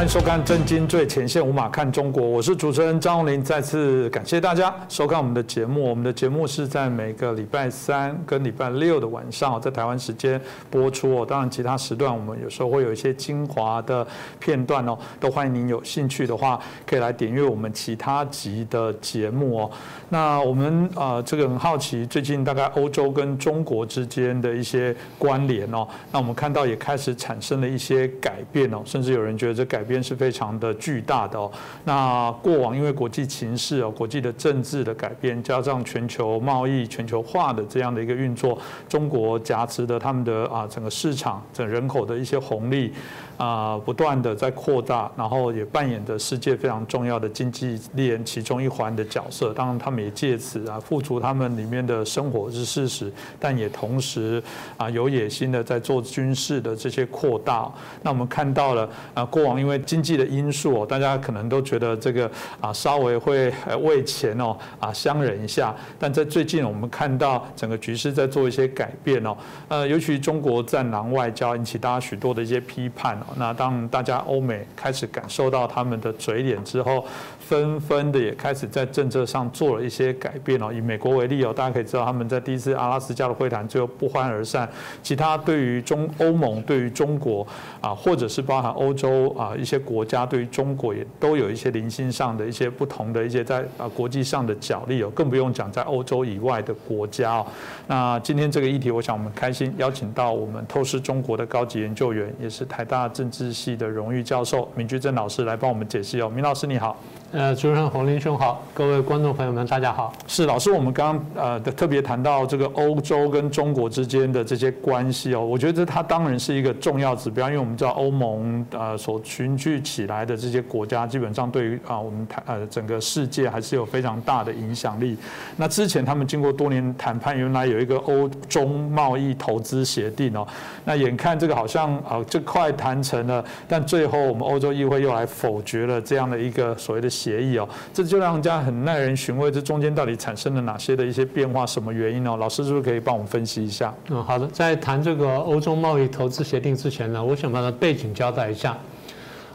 欢迎收看《震惊最前线》，无马看中国，我是主持人张宏林。再次感谢大家收看我们的节目。我们的节目是在每个礼拜三跟礼拜六的晚上，在台湾时间播出哦。当然，其他时段我们有时候会有一些精华的片段哦，都欢迎您有兴趣的话，可以来点阅我们其他集的节目哦。那我们呃，这个很好奇，最近大概欧洲跟中国之间的一些关联哦，那我们看到也开始产生了一些改变哦，甚至有人觉得。这改变是非常的巨大的哦。那过往因为国际形势啊，国际的政治的改变，加上全球贸易全球化的这样的一个运作，中国夹持的他们的啊整个市场、整人口的一些红利。啊，不断的在扩大，然后也扮演着世界非常重要的经济链其中一环的角色。当然，他们也借此啊，付出他们里面的生活是事实，但也同时啊，有野心的在做军事的这些扩大。那我们看到了啊，过往因为经济的因素，大家可能都觉得这个啊，稍微会为钱哦啊相忍一下。但在最近，我们看到整个局势在做一些改变哦。呃，尤其中国战狼外交引起大家许多的一些批判。那当大家欧美开始感受到他们的嘴脸之后，纷纷的也开始在政策上做了一些改变哦。以美国为例哦，大家可以知道他们在第一次阿拉斯加的会谈最后不欢而散。其他对于中欧盟对于中国啊，或者是包含欧洲啊一些国家对于中国也都有一些零星上的一些不同的一些在啊国际上的角力哦，更不用讲在欧洲以外的国家哦。那今天这个议题，我想我们开心邀请到我们透视中国的高级研究员，也是台大。政治系的荣誉教授闵居正老师来帮我们解析哦，闵老师你好。呃，主持人洪林兄好，各位观众朋友们，大家好。是老师，我们刚刚呃特别谈到这个欧洲跟中国之间的这些关系哦，我觉得它当然是一个重要指标，因为我们知道欧盟呃所群聚起来的这些国家，基本上对于啊我们谈呃整个世界还是有非常大的影响力。那之前他们经过多年谈判，原来有一个欧中贸易投资协定哦，那眼看这个好像啊这快谈成了，但最后我们欧洲议会又来否决了这样的一个所谓的。协议哦，这就让人家很耐人寻味。这中间到底产生了哪些的一些变化？什么原因呢？老师是不是可以帮我们分析一下？嗯，好的。在谈这个欧洲贸易投资协定之前呢，我想把它背景交代一下。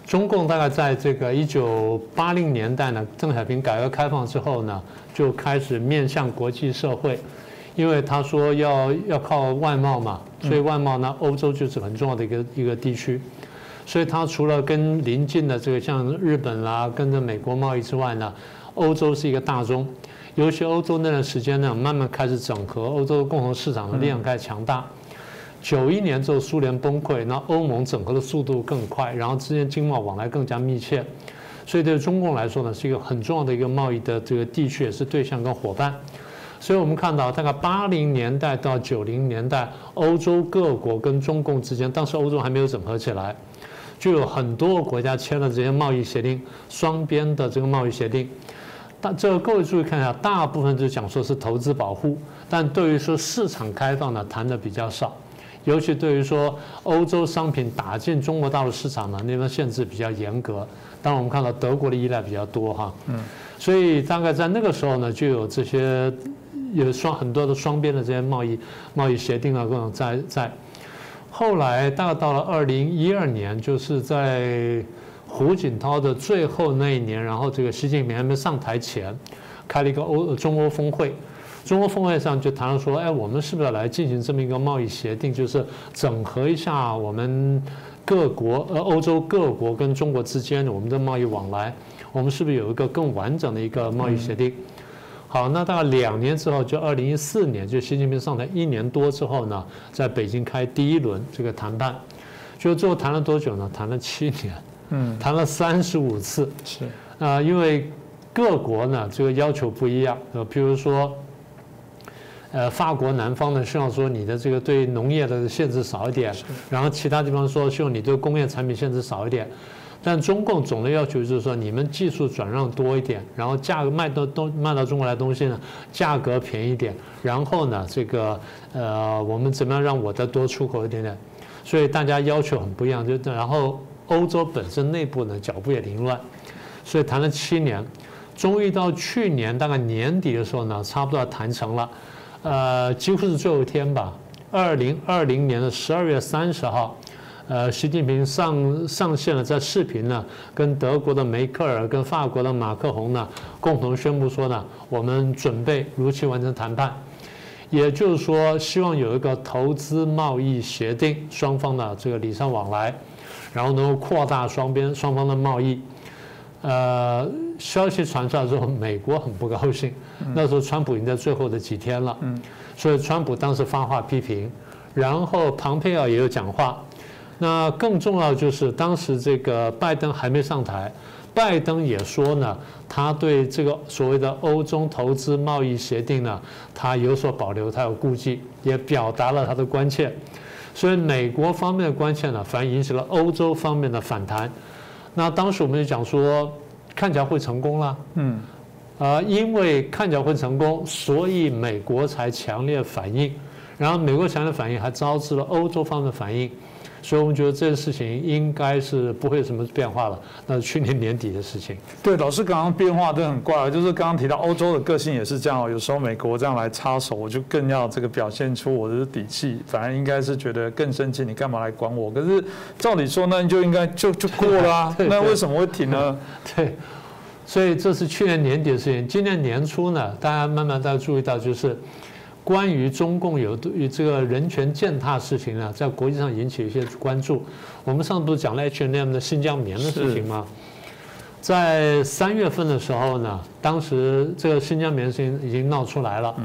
中共大概在这个一九八零年代呢，邓小平改革开放之后呢，就开始面向国际社会，因为他说要要靠外贸嘛，所以外贸呢，欧洲就是很重要的一个一个地区。所以它除了跟邻近的这个像日本啦，跟着美国贸易之外呢，欧洲是一个大宗，尤其欧洲那段时间呢，慢慢开始整合，欧洲共同市场的力量开始强大。九一年之后苏联崩溃，那欧盟整合的速度更快，然后之间经贸往来更加密切，所以对中共来说呢，是一个很重要的一个贸易的这个地区，也是对象跟伙伴。所以我们看到大概八零年代到九零年代，欧洲各国跟中共之间，当时欧洲还没有整合起来。就有很多个国家签了这些贸易协定，双边的这个贸易协定。但这个各位注意看一下，大部分就讲说是投资保护，但对于说市场开放呢，谈的比较少。尤其对于说欧洲商品打进中国大陆市场呢，那边限制比较严格。当然我们看到德国的依赖比较多哈。嗯。所以大概在那个时候呢，就有这些有双很多的双边的这些贸易贸易协定啊，各种在在。后来大概到了二零一二年，就是在胡锦涛的最后那一年，然后这个习近平还没上台前，开了一个欧中欧峰会。中欧峰会上就谈了说，哎，我们是不是要来进行这么一个贸易协定，就是整合一下我们各国呃欧洲各国跟中国之间的我们的贸易往来，我们是不是有一个更完整的一个贸易协定？好，那大概两年之后，就二零一四年，就习近平上台一年多之后呢，在北京开第一轮这个谈判，就最后谈了多久呢？谈了七年，嗯，谈了三十五次，是。啊，因为各国呢这个要求不一样，呃，比如说，呃，法国南方呢希望说你的这个对农业的限制少一点，然后其他地方说希望你对工业产品限制少一点。但中共总的要求就是说，你们技术转让多一点，然后价格卖到东卖到中国来东西呢，价格便宜点，然后呢，这个呃，我们怎么样让我再多出口一点点？所以大家要求很不一样，就然后欧洲本身内部呢脚步也凌乱，所以谈了七年，终于到去年大概年底的时候呢，差不多要谈成了，呃，几乎是最后一天吧，二零二零年的十二月三十号。呃，习近平上上线了，在视频呢，跟德国的梅克尔、跟法国的马克宏呢，共同宣布说呢，我们准备如期完成谈判，也就是说，希望有一个投资贸易协定，双方的这个礼尚往来，然后能够扩大双边双方的贸易。呃，消息传出来之后，美国很不高兴，那时候川普已经在最后的几天了，所以川普当时发话批评，然后庞佩奥也有讲话。那更重要就是当时这个拜登还没上台，拜登也说呢，他对这个所谓的欧中投资贸易协定呢，他有所保留，他有顾忌，也表达了他的关切。所以美国方面的关切呢，反而引起了欧洲方面的反弹。那当时我们就讲说，看起来会成功了，嗯，啊，因为看起来会成功，所以美国才强烈反应，然后美国强烈反应还招致了欧洲方面的反应。所以我们觉得这件事情应该是不会有什么变化了。那是去年年底的事情。对，老师刚刚变化都很怪，就是刚刚提到欧洲的个性也是这样。有时候美国这样来插手，我就更要这个表现出我的底气。反而应该是觉得更生气，你干嘛来管我？可是照理说，那你就应该就就过了啊。那为什么会停呢？对，所以这是去年年底的事情。今年年初呢，大家慢慢大家注意到就是。关于中共有对这个人权践踏事情呢，在国际上引起一些关注。我们上次不是讲了 H&M 的新疆棉的事情吗？在三月份的时候呢，当时这个新疆棉事情已经闹出来了。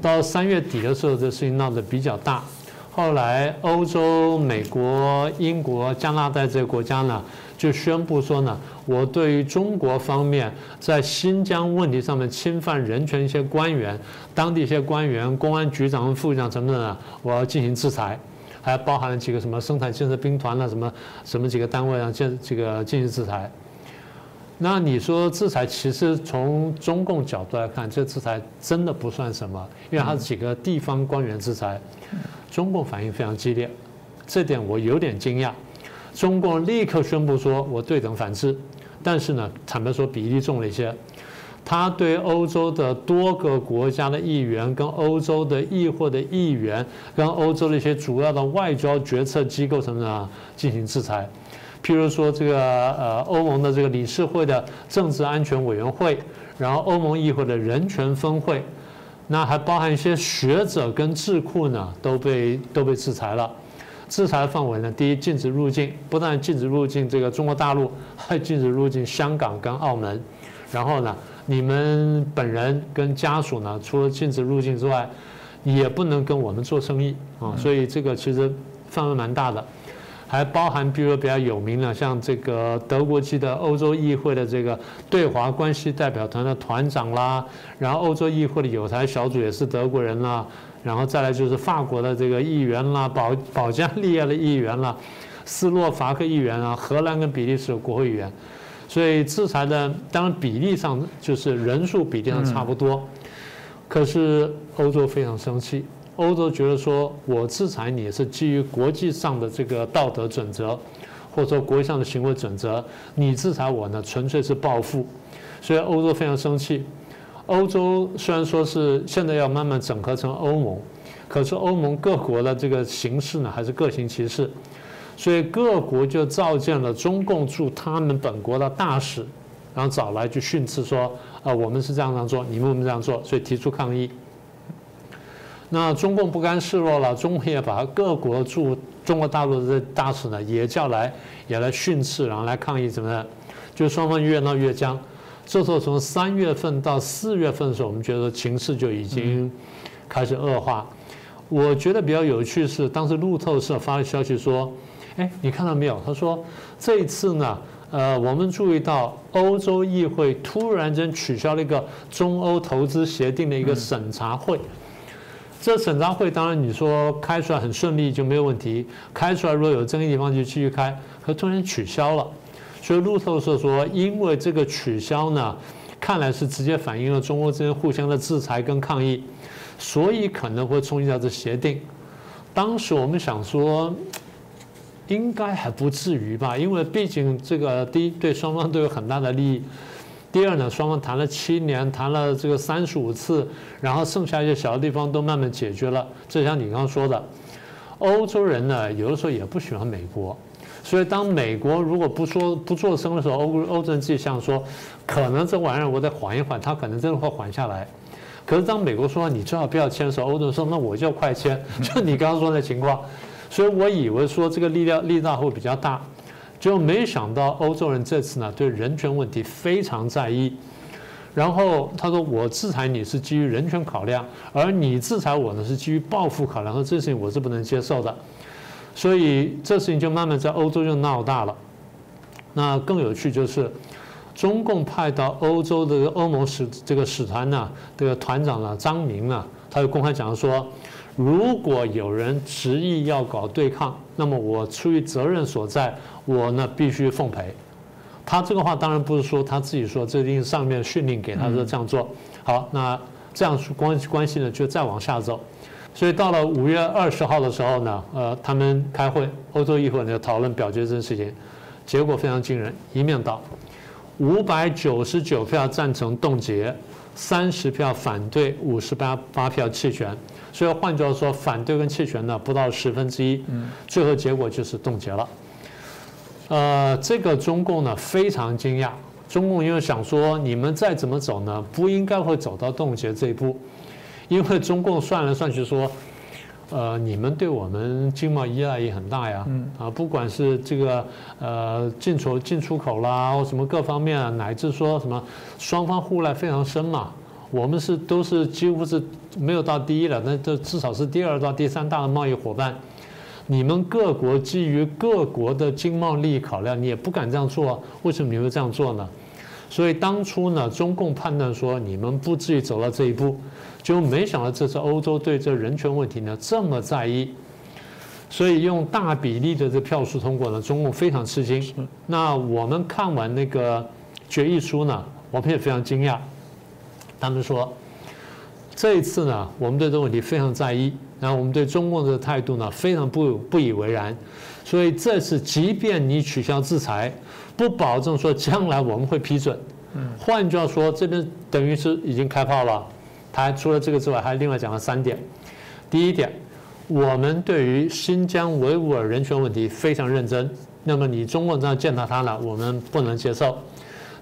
到三月底的时候，这事情闹得比较大。后来欧洲、美国、英国、加拿大这些国家呢？就宣布说呢，我对于中国方面在新疆问题上面侵犯人权一些官员、当地一些官员、公安局长、副局长等等的，我要进行制裁，还包含了几个什么生产建设兵团啊，什么什么几个单位啊，建这个进行制裁。那你说制裁，其实从中共角度来看，这制裁真的不算什么，因为它是几个地方官员制裁。中共反应非常激烈，这点我有点惊讶。中共立刻宣布说：“我对等反制。”但是呢，坦白说比例重了一些。他对欧洲的多个国家的议员、跟欧洲的议会的议员、跟欧洲的一些主要的外交决策机构什么的进行制裁。譬如说，这个呃，欧盟的这个理事会的政治安全委员会，然后欧盟议会的人权分会，那还包含一些学者跟智库呢，都被都被制裁了。制裁范围呢？第一，禁止入境，不但禁止入境这个中国大陆，还禁止入境香港跟澳门。然后呢，你们本人跟家属呢，除了禁止入境之外，也不能跟我们做生意啊。所以这个其实范围蛮大的，还包含比如说比较有名的，像这个德国籍的欧洲议会的这个对华关系代表团的团长啦，然后欧洲议会的有台小组也是德国人啦。然后再来就是法国的这个议员啦，保保加利亚的议员啦，斯洛伐克议员啊，荷兰跟比利时的国会议员，所以制裁的当然比例上就是人数比例上差不多，可是欧洲非常生气，欧洲觉得说我制裁你是基于国际上的这个道德准则，或者说国际上的行为准则，你制裁我呢纯粹是报复，所以欧洲非常生气。欧洲虽然说是现在要慢慢整合成欧盟，可是欧盟各国的这个形式呢还是各行其事，所以各国就召见了中共驻他们本国的大使，然后找来就训斥说：啊，我们是这样这样做，你们不能这样做，所以提出抗议。那中共不甘示弱了，中共也把各国驻中国大陆的大使呢也叫来，也来训斥，然后来抗议，怎么样？就双方越闹越僵。这时候从三月份到四月份的时候，我们觉得情势就已经开始恶化。我觉得比较有趣是，当时路透社发的消息说：“哎，你看到没有？”他说：“这一次呢，呃，我们注意到欧洲议会突然间取消了一个中欧投资协定的一个审查会。这审查会当然你说开出来很顺利就没有问题，开出来如果有争议地方就继续开，可突然取消了。”所以路透社说，因为这个取消呢，看来是直接反映了中欧之间互相的制裁跟抗议，所以可能会冲击到这协定。当时我们想说，应该还不至于吧，因为毕竟这个第一对双方都有很大的利益，第二呢，双方谈了七年，谈了这个三十五次，然后剩下一些小的地方都慢慢解决了。就像你刚刚说的，欧洲人呢，有的时候也不喜欢美国，所以当美国如果不说不做声的时候，欧欧洲人自己想说，可能这玩意儿我得缓一缓，他可能真的会缓下来。可是当美国说你最好不要签的时候，欧洲说那我就快签，就你刚刚说的情况。所以我以为说这个力量力道会比较大，就没想到欧洲人这次呢对人权问题非常在意。然后他说我制裁你是基于人权考量，而你制裁我呢是基于报复考量，和这事情我是不能接受的。所以这事情就慢慢在欧洲就闹大了。那更有趣就是。中共派到欧洲的欧盟使这个使团呢，这个团长呢，张明呢，他就公开讲说，如果有人执意要搞对抗，那么我出于责任所在，我呢必须奉陪。他这个话当然不是说他自己说，这一定是上面训令给他说这样做。好，那这样关关系呢就再往下走。所以到了五月二十号的时候呢，呃，他们开会，欧洲议会呢讨论表决这件事情，结果非常惊人，一面倒。五百九十九票赞成冻结，三十票反对，五十八八票弃权。所以换句话说，反对跟弃权呢不到十分之一。最后结果就是冻结了。呃，这个中共呢非常惊讶，中共因为想说你们再怎么走呢，不应该会走到冻结这一步，因为中共算来算去说。呃，你们对我们经贸依赖也很大呀，啊，不管是这个呃进出进出口啦，或什么各方面啊，乃至说什么双方互赖非常深嘛，我们是都是几乎是没有到第一了，那这至少是第二到第三大的贸易伙伴。你们各国基于各国的经贸利益考量，你也不敢这样做，为什么你会这样做呢？所以当初呢，中共判断说你们不至于走到这一步。就没想到这次欧洲对这人权问题呢这么在意，所以用大比例的这票数通过呢，中共非常吃惊。那我们看完那个决议书呢，我们也非常惊讶。他们说，这一次呢，我们对这个问题非常在意，然后我们对中共的态度呢非常不不以为然。所以这次即便你取消制裁，不保证说将来我们会批准。换句话说，这边等于是已经开炮了。他还除了这个之外，还另外讲了三点。第一点，我们对于新疆维吾尔人权问题非常认真。那么你中共这样践踏他了，我们不能接受。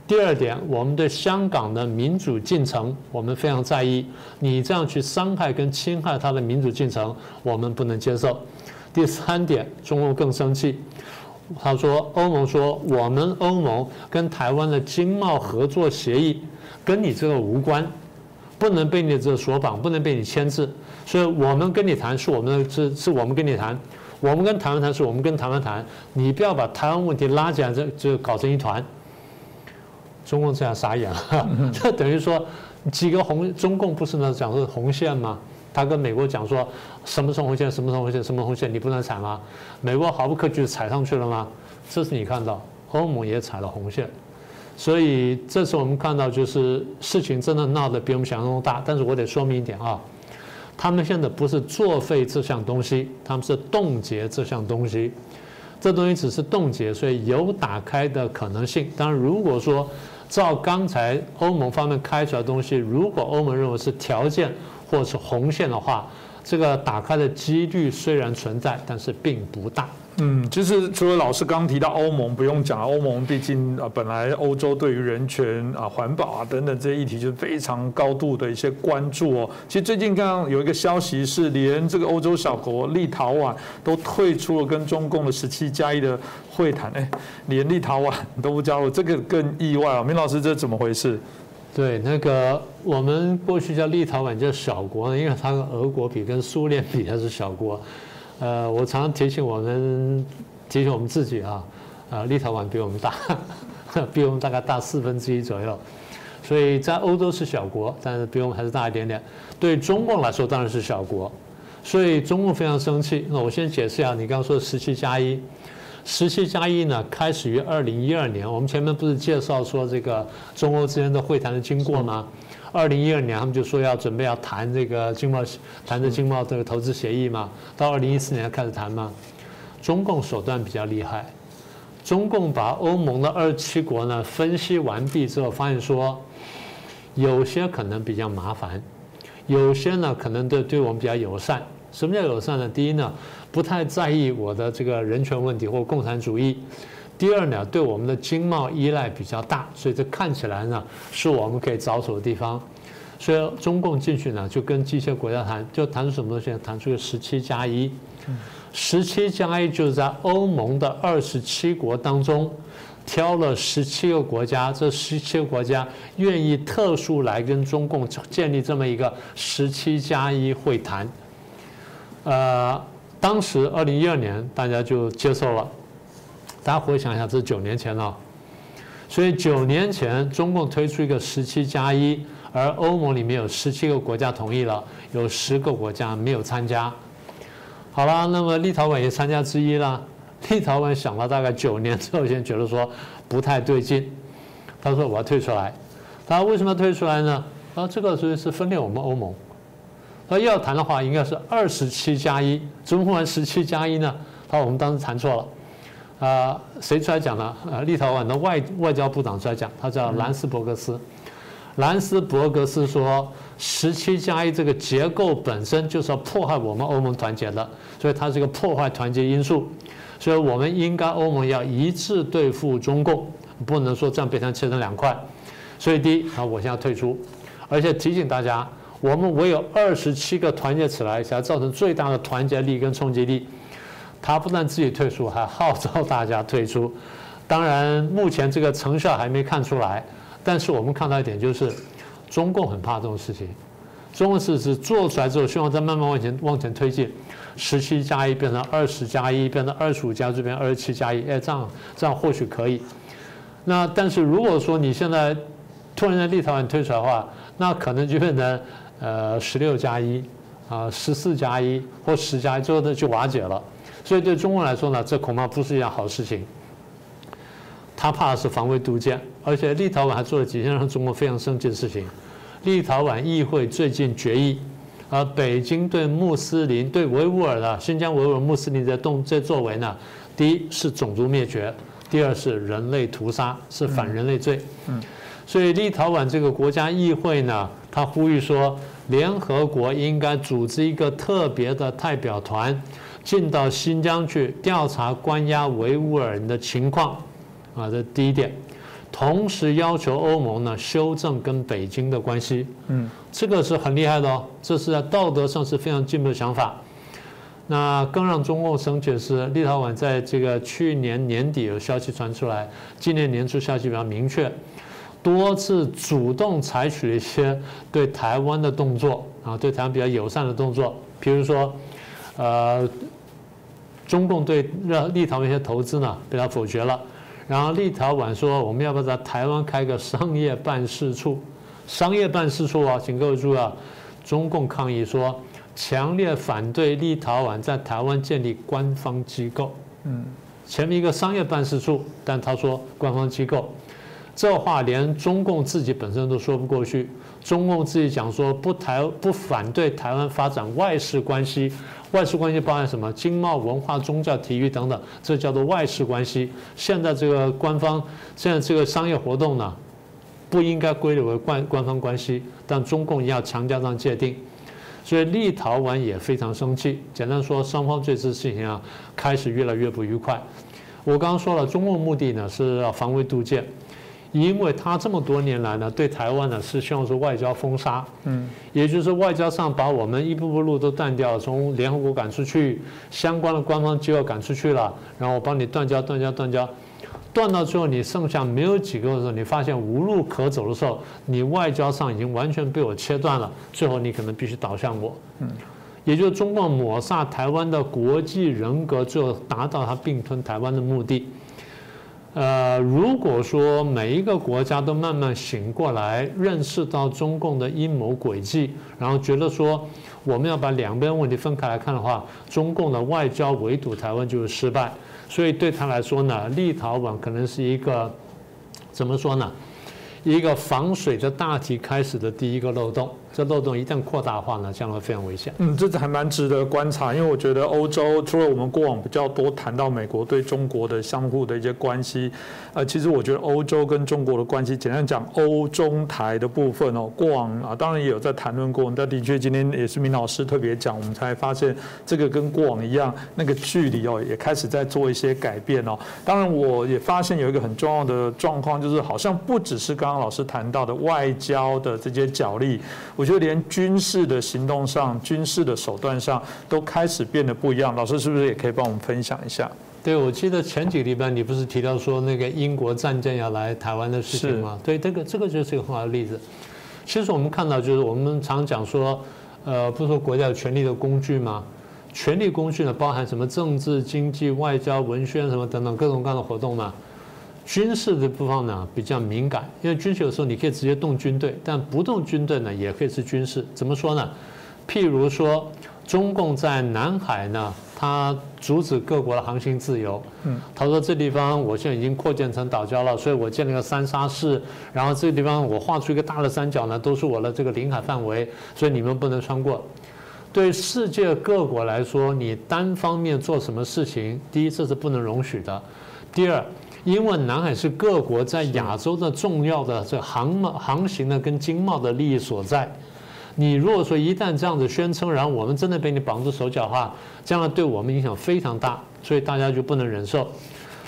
第二点，我们对香港的民主进程我们非常在意。你这样去伤害跟侵害他的民主进程，我们不能接受。第三点，中共更生气。他说，欧盟说我们欧盟跟台湾的经贸合作协议跟你这个无关。不能被你这所绑，不能被你牵制，所以我们跟你谈是我们的，是是我们跟你谈，我们跟台湾谈是我们跟台湾谈，你不要把台湾问题拉进来，这就搞成一团。中共这样傻眼了，这等于说几个红，中共不是呢讲是红线吗？他跟美国讲说什么是红线，什么是红线，什么红线你不能踩吗？美国毫不客气踩上去了吗？这是你看到，欧盟也踩了红线。所以这次我们看到，就是事情真的闹得比我们想象中大。但是我得说明一点啊，他们现在不是作废这项东西，他们是冻结这项东西。这东西只是冻结，所以有打开的可能性。当然，如果说照刚才欧盟方面开出来的东西，如果欧盟认为是条件或者是红线的话，这个打开的几率虽然存在，但是并不大。嗯，其实除了老师刚提到欧盟，不用讲欧盟毕竟啊，本来欧洲对于人权啊、环保啊等等这些议题就是非常高度的一些关注哦。其实最近刚刚有一个消息是，连这个欧洲小国立陶宛都退出了跟中共的十七加一的会谈，哎，连立陶宛都不加入，这个更意外啊。明老师，这怎么回事？对，那个我们过去叫立陶宛叫小国，因为它跟俄国比，跟苏联比它是小国。呃，我常常提醒我们，提醒我们自己啊，啊，立陶宛比我们大，比我们大概大四分之一左右，所以在欧洲是小国，但是比我们还是大一点点。对中共来说当然是小国，所以中共非常生气。那我先解释一下，你刚刚说十七加一，十七加一呢，开始于二零一二年。我们前面不是介绍说这个中欧之间的会谈的经过吗？二零一二年，他们就说要准备要谈这个经贸，谈这经贸这个投资协议嘛。到二零一四年开始谈嘛。中共手段比较厉害，中共把欧盟的二十七国呢分析完毕之后，发现说有些可能比较麻烦，有些呢可能对对我们比较友善，什么叫友善呢？第一呢，不太在意我的这个人权问题或共产主义；第二呢，对我们的经贸依赖比较大，所以这看起来呢是我们可以着手的地方。所以中共进去呢，就跟这些国家谈，就谈出什么东西？谈出个十七加一。十七加一就是在欧盟的二十七国当中。挑了十七个国家，这十七个国家愿意特殊来跟中共建立这么一个十七加一会谈。呃，当时二零一二年大家就接受了。大家回想一下，这是九年前了。所以九年前中共推出一个十七加一，而欧盟里面有十七个国家同意了，有十个国家没有参加。好了，那么立陶宛也参加之一了。立陶宛想了大概九年之后，先觉得说不太对劲，他说我要退出来。他为什么要退出来呢？他说这个所以是分裂我们欧盟。他要谈的话，应该是二十七加一，怎么会十七加一呢？他说我们当时谈错了。啊，谁出来讲呢？呃，立陶宛的外外交部长出来讲，他叫兰斯伯格斯。兰斯伯格斯说，十七加一这个结构本身就是要破坏我们欧盟团结的，所以它是一个破坏团结因素。所以我们应该欧盟要一致对付中共，不能说这样被它切成两块。所以第一，啊，我现在退出，而且提醒大家，我们唯有二十七个团结起来，才造成最大的团结力跟冲击力。他不但自己退出，还号召大家退出。当然，目前这个成效还没看出来，但是我们看到一点就是，中共很怕这种事情。中共是是做出来之后，希望再慢慢往前往前推进。十七加一变成二十加一，变成二十五加这边二十七加一，哎，这样这样或许可以。那但是如果说你现在突然在立陶宛推出来的话，那可能就变成呃十六加一啊，十四加一或十加一，最后的就瓦解了。所以对中国来说呢，这恐怕不是一件好事情。他怕的是防微杜渐，而且立陶宛还做了几件让中国非常生气的事情。立陶宛议会最近决议。而北京对穆斯林、对维吾尔的新疆维吾尔穆斯林的动这作为呢？第一是种族灭绝，第二是人类屠杀，是反人类罪。嗯，所以立陶宛这个国家议会呢，他呼吁说，联合国应该组织一个特别的代表团，进到新疆去调查关押维吾尔人的情况。啊，这第一点。同时要求欧盟呢修正跟北京的关系，嗯，这个是很厉害的哦，这是在道德上是非常进步的想法。那更让中共生气的是，立陶宛在这个去年年底有消息传出来，今年年初消息比较明确，多次主动采取了一些对台湾的动作啊，对台湾比较友善的动作，比如说，呃，中共对让立陶宛一些投资呢被他否决了。然后立陶宛说：“我们要不要在台湾开个商业办事处？商业办事处啊，请各位注意啊！中共抗议说，强烈反对立陶宛在台湾建立官方机构。嗯，前面一个商业办事处，但他说官方机构，这话连中共自己本身都说不过去。中共自己讲说不台不反对台湾发展外事关系。”外事关系包含什么？经贸、文化、宗教、体育等等，这叫做外事关系。现在这个官方，现在这个商业活动呢，不应该归类为官官方关系，但中共要强加上界定，所以立陶宛也非常生气。简单说，双方这次事情啊，开始越来越不愉快。我刚刚说了，中共目的呢是要防微杜渐。因为他这么多年来呢，对台湾呢是希望说外交封杀，嗯，也就是外交上把我们一步步路都断掉，从联合国赶出去，相关的官方机构赶出去了，然后我帮你断交、断交、断交，断到最后你剩下没有几个的时候，你发现无路可走的时候，你外交上已经完全被我切断了，最后你可能必须倒向我，嗯，也就是中共抹杀台湾的国际人格，最后达到他并吞台湾的目的。呃，如果说每一个国家都慢慢醒过来，认识到中共的阴谋诡计，然后觉得说我们要把两边问题分开来看的话，中共的外交围堵台湾就是失败。所以对他来说呢，立陶宛可能是一个怎么说呢？一个防水的大体开始的第一个漏洞，这漏洞一旦扩大化呢，将会非常危险。嗯，这还蛮值得观察，因为我觉得欧洲除了我们过往比较多谈到美国对中国的相互的一些关系，呃，其实我觉得欧洲跟中国的关系，简单讲，欧中台的部分哦，过往啊，当然也有在谈论过，但的确今天也是明老师特别讲，我们才发现这个跟过往一样，那个距离哦，也开始在做一些改变哦。当然，我也发现有一个很重要的状况，就是好像不只是刚刚老师谈到的外交的这些角力。我觉得连军事的行动上、军事的手段上都开始变得不一样。老师是不是也可以帮我们分享一下？对，我记得前几个礼拜你不是提到说那个英国战舰要来台湾的事情吗？对，这个这个就是一个很好的例子。其实我们看到，就是我们常讲说，呃，不是说国家有权力的工具吗？权力工具呢，包含什么政治、经济、外交、文宣什么等等各种各样的活动嘛。军事的部分呢比较敏感，因为军事有时候你可以直接动军队，但不动军队呢也可以是军事。怎么说呢？譬如说，中共在南海呢，它阻止各国的航行自由。嗯，他说这地方我现在已经扩建成岛礁了，所以我建了个三沙市，然后这个地方我画出一个大的三角呢，都是我的这个领海范围，所以你们不能穿过。对世界各国来说，你单方面做什么事情，第一这是不能容许的，第二。因为南海是各国在亚洲的重要的这航贸航行的跟经贸的利益所在，你如果说一旦这样子宣称，然后我们真的被你绑住手脚的话，将来对我们影响非常大，所以大家就不能忍受。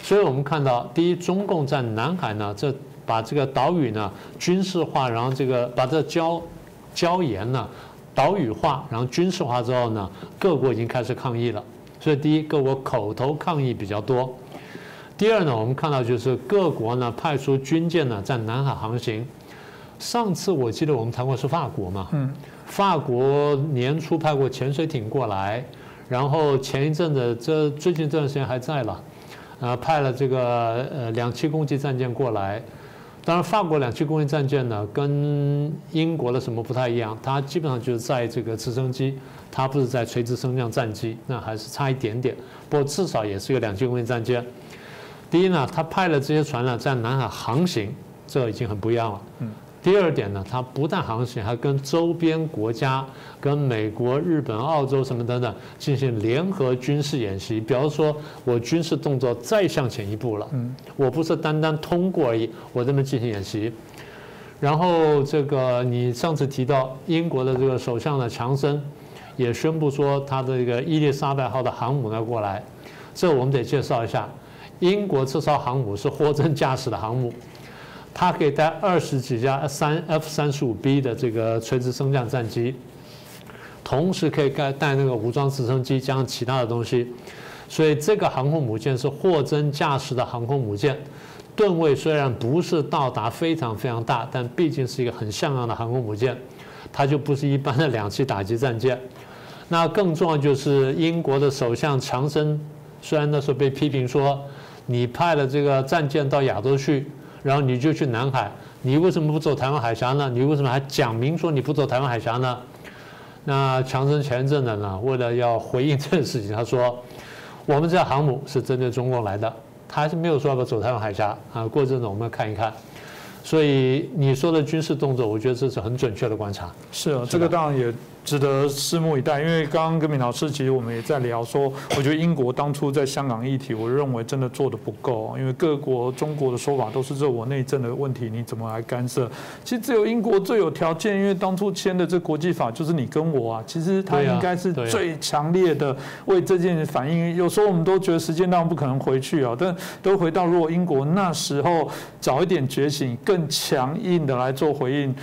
所以我们看到，第一，中共在南海呢，这把这个岛屿呢军事化，然后这个把这礁礁岩呢岛屿化，然后军事化之后呢，各国已经开始抗议了。所以第一，各国口头抗议比较多。第二呢，我们看到就是各国呢派出军舰呢在南海航行。上次我记得我们谈过是法国嘛，嗯，法国年初派过潜水艇过来，然后前一阵子这最近这段时间还在了，呃，派了这个呃两栖攻击战舰过来。当然，法国两栖攻击战舰呢跟英国的什么不太一样，它基本上就是在这个直升机，它不是在垂直升降战机，那还是差一点点。不过至少也是一个两栖攻击战舰。第一呢，他派了这些船呢在南海航行，这已经很不一样了。嗯。第二点呢，他不但航行，还跟周边国家、跟美国、日本、澳洲什么等等进行联合军事演习。比方说，我军事动作再向前一步了。嗯。我不是单单通过而已，我这么进行演习。然后这个你上次提到英国的这个首相呢，强森也宣布说他的这个伊丽莎白号的航母要过来，这我们得介绍一下。英国这艘航母是货真价实的航母，它可以带二十几架三 F 三十五 B 的这个垂直升降战机，同时可以带带那个武装直升机加上其他的东西，所以这个航空母舰是货真价实的航空母舰。吨位虽然不是到达非常非常大，但毕竟是一个很像样的航空母舰，它就不是一般的两栖打击战舰。那更重要就是英国的首相强森，虽然那时候被批评说。你派了这个战舰到亚洲去，然后你就去南海，你为什么不走台湾海峡呢？你为什么还讲明说你不走台湾海峡呢？那强生前一阵子呢，为了要回应这个事情，他说，我们这航母是针对中共来的，他还是没有说要走台湾海峡啊。过阵子我们要看一看。所以你说的军事动作，我觉得这是很准确的观察。是啊，这个当然也。值得拭目以待，因为刚刚跟敏老师其实我们也在聊说，我觉得英国当初在香港议题，我认为真的做的不够，因为各国中国的说法都是这我内政的问题，你怎么来干涉？其实只有英国最有条件，因为当初签的这国际法就是你跟我啊，其实他应该是最强烈的为这件反应。有时候我们都觉得时间上不可能回去啊，但都回到如果英国那时候早一点觉醒，更强硬的来做回应。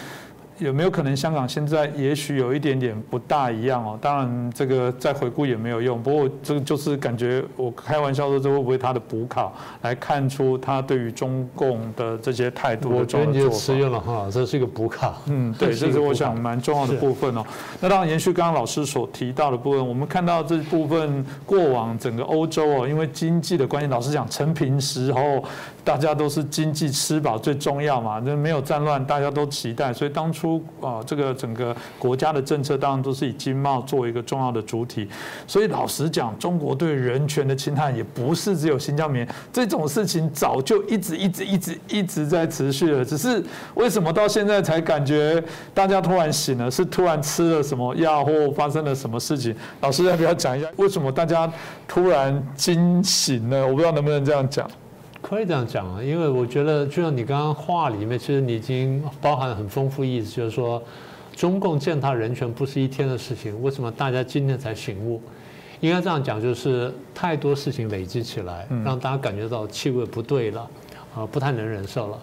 有没有可能香港现在也许有一点点不大一样哦？当然，这个再回顾也没有用。不过，这个就是感觉我开玩笑说，这会不会他的补考来看出他对于中共的这些态度我觉得你就吃用了哈，这是一个补考。嗯，对，这是我想蛮重要的部分哦。那当然，延续刚刚老师所提到的部分，我们看到这部分过往整个欧洲哦，因为经济的关系，老师讲成平时候大家都是经济吃饱最重要嘛，那没有战乱，大家都期待，所以当初啊，这个整个国家的政策当然都是以经贸作为一个重要的主体。所以老实讲，中国对人权的侵害也不是只有新疆棉这种事情，早就一直一直一直一直在持续了。只是为什么到现在才感觉大家突然醒了？是突然吃了什么药或发生了什么事情？老师要不要讲一下，为什么大家突然惊醒了？我不知道能不能这样讲。可以这样讲啊，因为我觉得就像你刚刚话里面，其实你已经包含很丰富意思，就是说，中共践踏人权不是一天的事情，为什么大家今天才醒悟？应该这样讲，就是太多事情累积起来，让大家感觉到气味不对了，啊，不太能忍受了。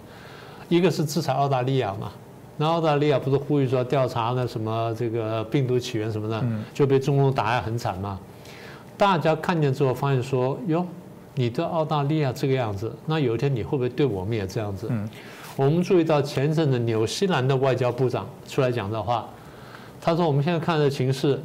一个是制裁澳大利亚嘛，那澳大利亚不是呼吁说调查那什么这个病毒起源什么的，就被中共打压很惨嘛。大家看见之后发现说，哟。你对澳大利亚这个样子，那有一天你会不会对我们也这样子？嗯，我们注意到前一阵子纽西兰的外交部长出来讲的话，他说我们现在看的情势，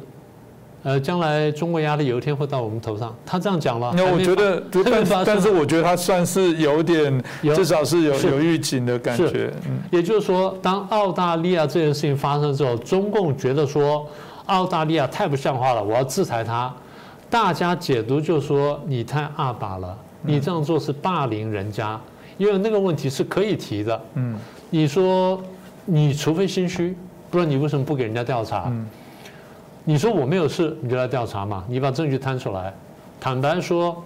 呃，将来中国压力有一天会到我们头上。他这样讲了。那我觉得，但但是我觉得他算是有点，至少是有有预警的感觉。嗯，也就是说，当澳大利亚这件事情发生之后，中共觉得说澳大利亚太不像话了，我要制裁他。大家解读就说你太阿巴了，你这样做是霸凌人家，因为那个问题是可以提的。嗯，你说你除非心虚，不然你为什么不给人家调查？你说我没有事，你就来调查嘛，你把证据摊出来。坦白说，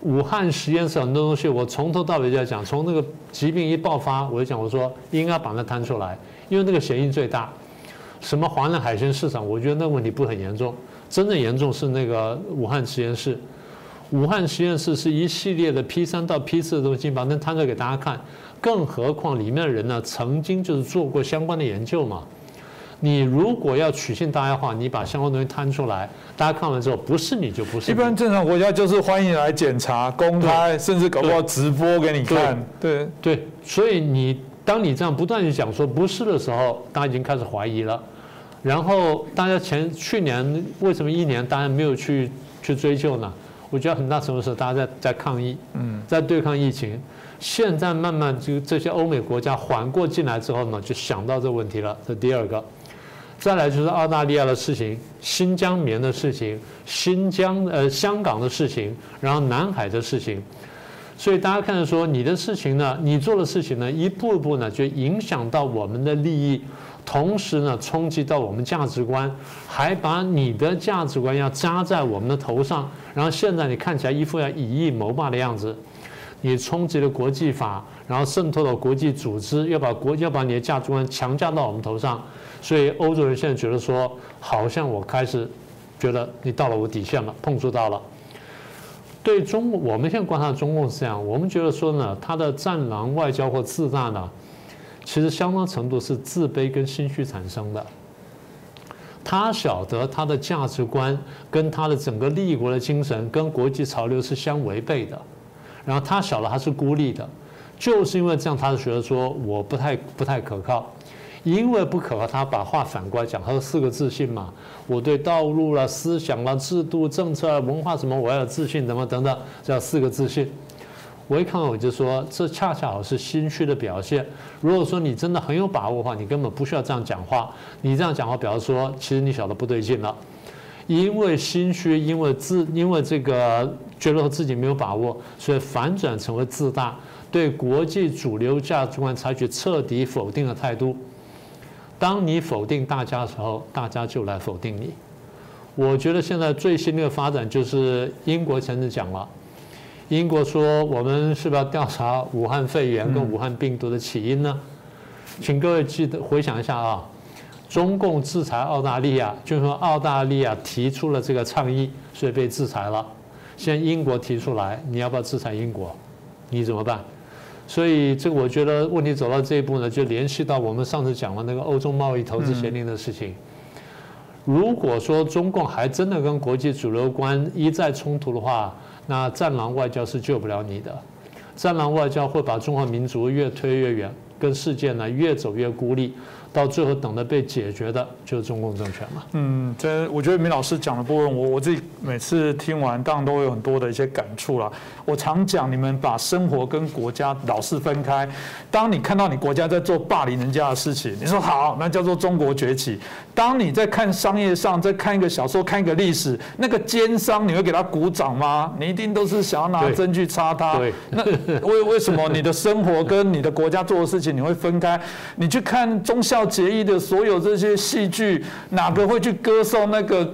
武汉实验室很多东西，我从头到尾就在讲，从那个疾病一爆发，我就讲我说应该把它摊出来，因为那个嫌疑最大。什么华南海鲜市场，我觉得那个问题不很严重。真正严重是那个武汉实验室，武汉实验室是一系列的 P 三到 P 四的东西，把那摊出来给大家看。更何况里面的人呢，曾经就是做过相关的研究嘛。你如果要取信大家的话，你把相关东西摊出来，大家看完之后，不是你就不是。一般正常国家就是欢迎来检查、公开，甚至搞不好直播给你看。对对，所以你当你这样不断去讲说不是的时候，大家已经开始怀疑了。然后大家前去年为什么一年大家没有去去追究呢？我觉得很大程度是大家在在抗议，嗯，在对抗疫情。现在慢慢就这些欧美国家缓过劲来之后呢，就想到这问题了。这第二个，再来就是澳大利亚的事情、新疆棉的事情、新疆呃香港的事情，然后南海的事情。所以大家看着说，你的事情呢，你做的事情呢，一步一步呢，就影响到我们的利益。同时呢，冲击到我们价值观，还把你的价值观要扎在我们的头上。然后现在你看起来一副要以义谋霸的样子，你冲击了国际法，然后渗透到国际组织，要把国要把你的价值观强加到我们头上。所以欧洲人现在觉得说，好像我开始觉得你到了我底线了，碰触到了。对中，我们现在观察中共是这样，我们觉得说呢，他的战狼外交或自大呢。其实相当程度是自卑跟心虚产生的。他晓得他的价值观跟他的整个立国的精神跟国际潮流是相违背的，然后他晓得他是孤立的，就是因为这样，他就觉得说我不太不太可靠，因为不可靠，他把话反过来讲，他说四个自信嘛，我对道路了、思想了、制度、政策、文化什么，我要有自信，怎么等等，叫四个自信。我一看我就说，这恰恰好是心虚的表现。如果说你真的很有把握的话，你根本不需要这样讲话。你这样讲话，表示说其实你晓得不对劲了。因为心虚，因为自，因为这个觉得自己没有把握，所以反转成为自大，对国际主流价值观采取彻底否定的态度。当你否定大家的时候，大家就来否定你。我觉得现在最新的发展就是英国前阵讲了。英国说：“我们是不是要调查武汉肺炎跟武汉病毒的起因呢？”请各位记得回想一下啊，中共制裁澳大利亚，就是说澳大利亚提出了这个倡议，所以被制裁了。现在英国提出来，你要不要制裁英国？你怎么办？所以这个我觉得问题走到这一步呢，就联系到我们上次讲的那个欧洲贸易投资协定的事情。如果说中共还真的跟国际主流观一再冲突的话，那战狼外交是救不了你的，战狼外交会把中华民族越推越远，跟世界呢越走越孤立。到最后等着被解决的就是中共政权嘛。嗯，这我觉得明老师讲的部分，我我自己每次听完，当然都会有很多的一些感触啦。我常讲，你们把生活跟国家老是分开。当你看到你国家在做霸凌人家的事情，你说好，那叫做中国崛起。当你在看商业上，在看一个小说、看一个历史，那个奸商，你会给他鼓掌吗？你一定都是想要拿针去插他。那 为为什么你的生活跟你的国家做的事情你会分开？你去看忠孝节义的所有这些戏剧，哪个会去歌颂那个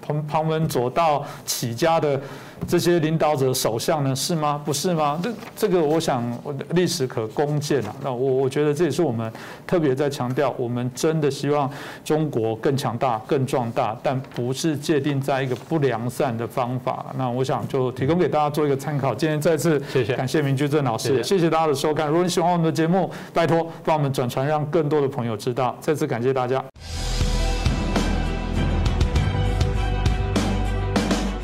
旁旁门左道起家的？这些领导者、首相呢，是吗？不是吗？这这个，我想历史可攻见啊。那我我觉得这也是我们特别在强调，我们真的希望中国更强大、更壮大，但不是界定在一个不良善的方法。那我想就提供给大家做一个参考。今天再次谢谢，感谢明居正老师，谢谢大家的收看。如果你喜欢我们的节目，拜托帮我们转传，让更多的朋友知道。再次感谢大家。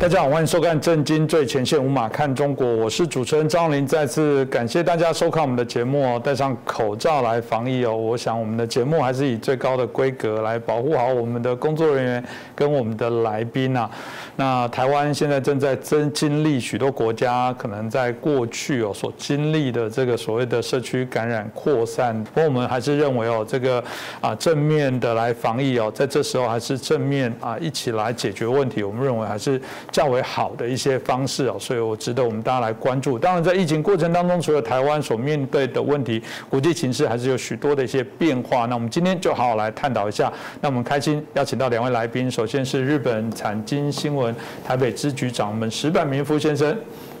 大家好，欢迎收看《震惊最前线》，无马看中国，我是主持人张林。再次感谢大家收看我们的节目哦，戴上口罩来防疫哦。我想我们的节目还是以最高的规格来保护好我们的工作人员跟我们的来宾呐。那台湾现在正在真经历许多国家可能在过去哦所经历的这个所谓的社区感染扩散，不过我们还是认为哦这个啊正面的来防疫哦，在这时候还是正面啊一起来解决问题。我们认为还是。较为好的一些方式啊，所以我值得我们大家来关注。当然，在疫情过程当中，除了台湾所面对的问题，国际形势还是有许多的一些变化。那我们今天就好好来探讨一下。那我们开心邀请到两位来宾，首先是日本产经新闻台北支局长我们石板明夫先生，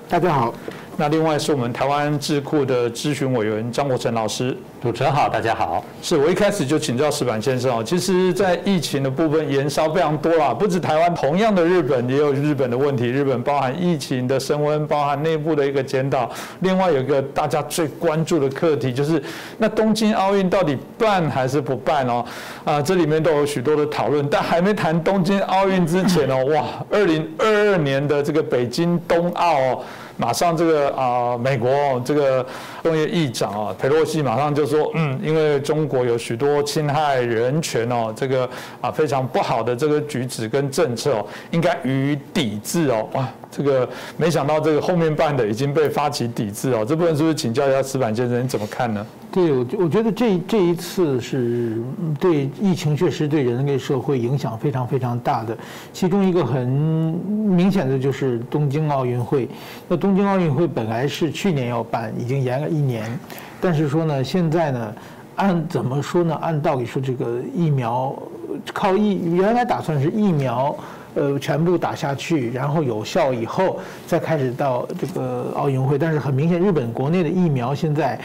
大家好。那另外是我们台湾智库的咨询委员张国成老师，主持人好，大家好。是我一开始就请教石板先生哦，其实，在疫情的部分延烧非常多啦，不止台湾，同样的日本也有日本的问题。日本包含疫情的升温，包含内部的一个检讨。另外有一个大家最关注的课题，就是那东京奥运到底办还是不办哦？啊，这里面都有许多的讨论。但还没谈东京奥运之前哦，哇，二零二二年的这个北京冬奥哦。马上这个啊，美国这个工业议长啊，佩洛西马上就说，嗯，因为中国有许多侵害人权哦，这个啊非常不好的这个举止跟政策哦，应该予以抵制哦，哇。这个没想到，这个后面办的已经被发起抵制哦。这部分是不是请教一下石板先生，你怎么看呢？对，我我觉得这这一次是对疫情确实对人类社会影响非常非常大的。其中一个很明显的就是东京奥运会。那东京奥运会本来是去年要办，已经延了一年，但是说呢，现在呢，按怎么说呢？按道理说，这个疫苗靠疫原来打算是疫苗。呃，全部打下去，然后有效以后，再开始到这个奥运会。但是很明显，日本国内的疫苗现在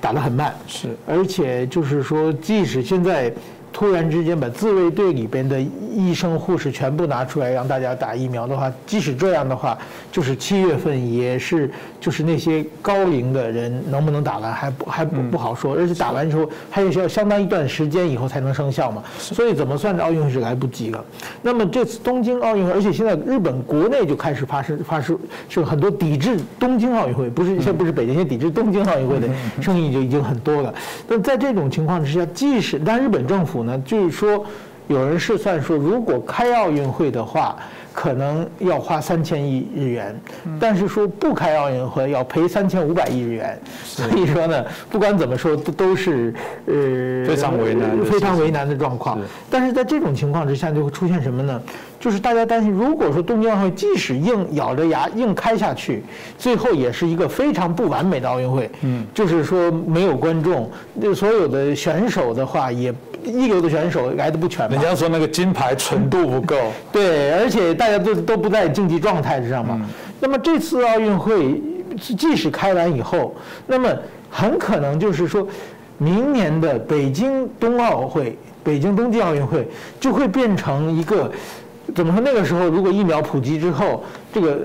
打得很慢，是，而且就是说，即使现在。突然之间把自卫队里边的医生护士全部拿出来让大家打疫苗的话，即使这样的话，就是七月份也是就是那些高龄的人能不能打完还不还不不好说，而且打完之后还有需要相当一段时间以后才能生效嘛，所以怎么算奥运会是来不及了。那么这次东京奥运会，而且现在日本国内就开始发生发生是很多抵制东京奥运会，不是现在不是北京，现在抵制东京奥运会的声音就已经很多了。但在这种情况之下，即使但日本政府。呢，就是说，有人试算说，如果开奥运会的话，可能要花三千亿日元，但是说不开奥运会要赔三千五百亿日元。所以说呢，不管怎么说，都都是呃非常为难、非常为难的状况。但是在这种情况之下，就会出现什么呢？就是大家担心，如果说东京奥运会即使硬咬着牙硬开下去，最后也是一个非常不完美的奥运会。嗯，就是说没有观众，那所有的选手的话也。一流的选手来的不全，人家说那个金牌纯度不够，对，而且大家都都不在竞技状态之上嘛。那么这次奥运会即使开完以后，那么很可能就是说，明年的北京冬奥会、北京冬季奥运会就会变成一个怎么说？那个时候如果疫苗普及之后，这个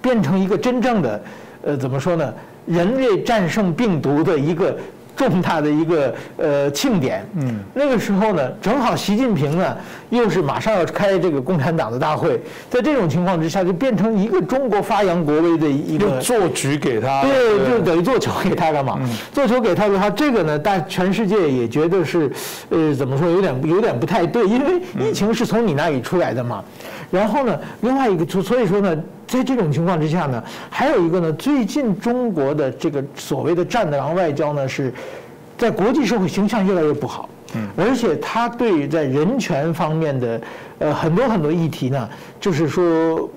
变成一个真正的。呃，怎么说呢？人类战胜病毒的一个。重大的一个呃庆典，嗯，那个时候呢，正好习近平呢又是马上要开这个共产党的大会，在这种情况之下，就变成一个中国发扬国威的一个做局给他，对，就等于做球给他了嘛。做球给他的话，这个呢，大全世界也觉得是，呃，怎么说，有点有点不太对，因为疫情是从你那里出来的嘛。然后呢，另外一个，所以说呢，在这种情况之下呢，还有一个呢，最近中国的这个所谓的“战狼外交”呢，是在国际社会形象越来越不好，嗯，而且他对在人权方面的呃很多很多议题呢，就是说，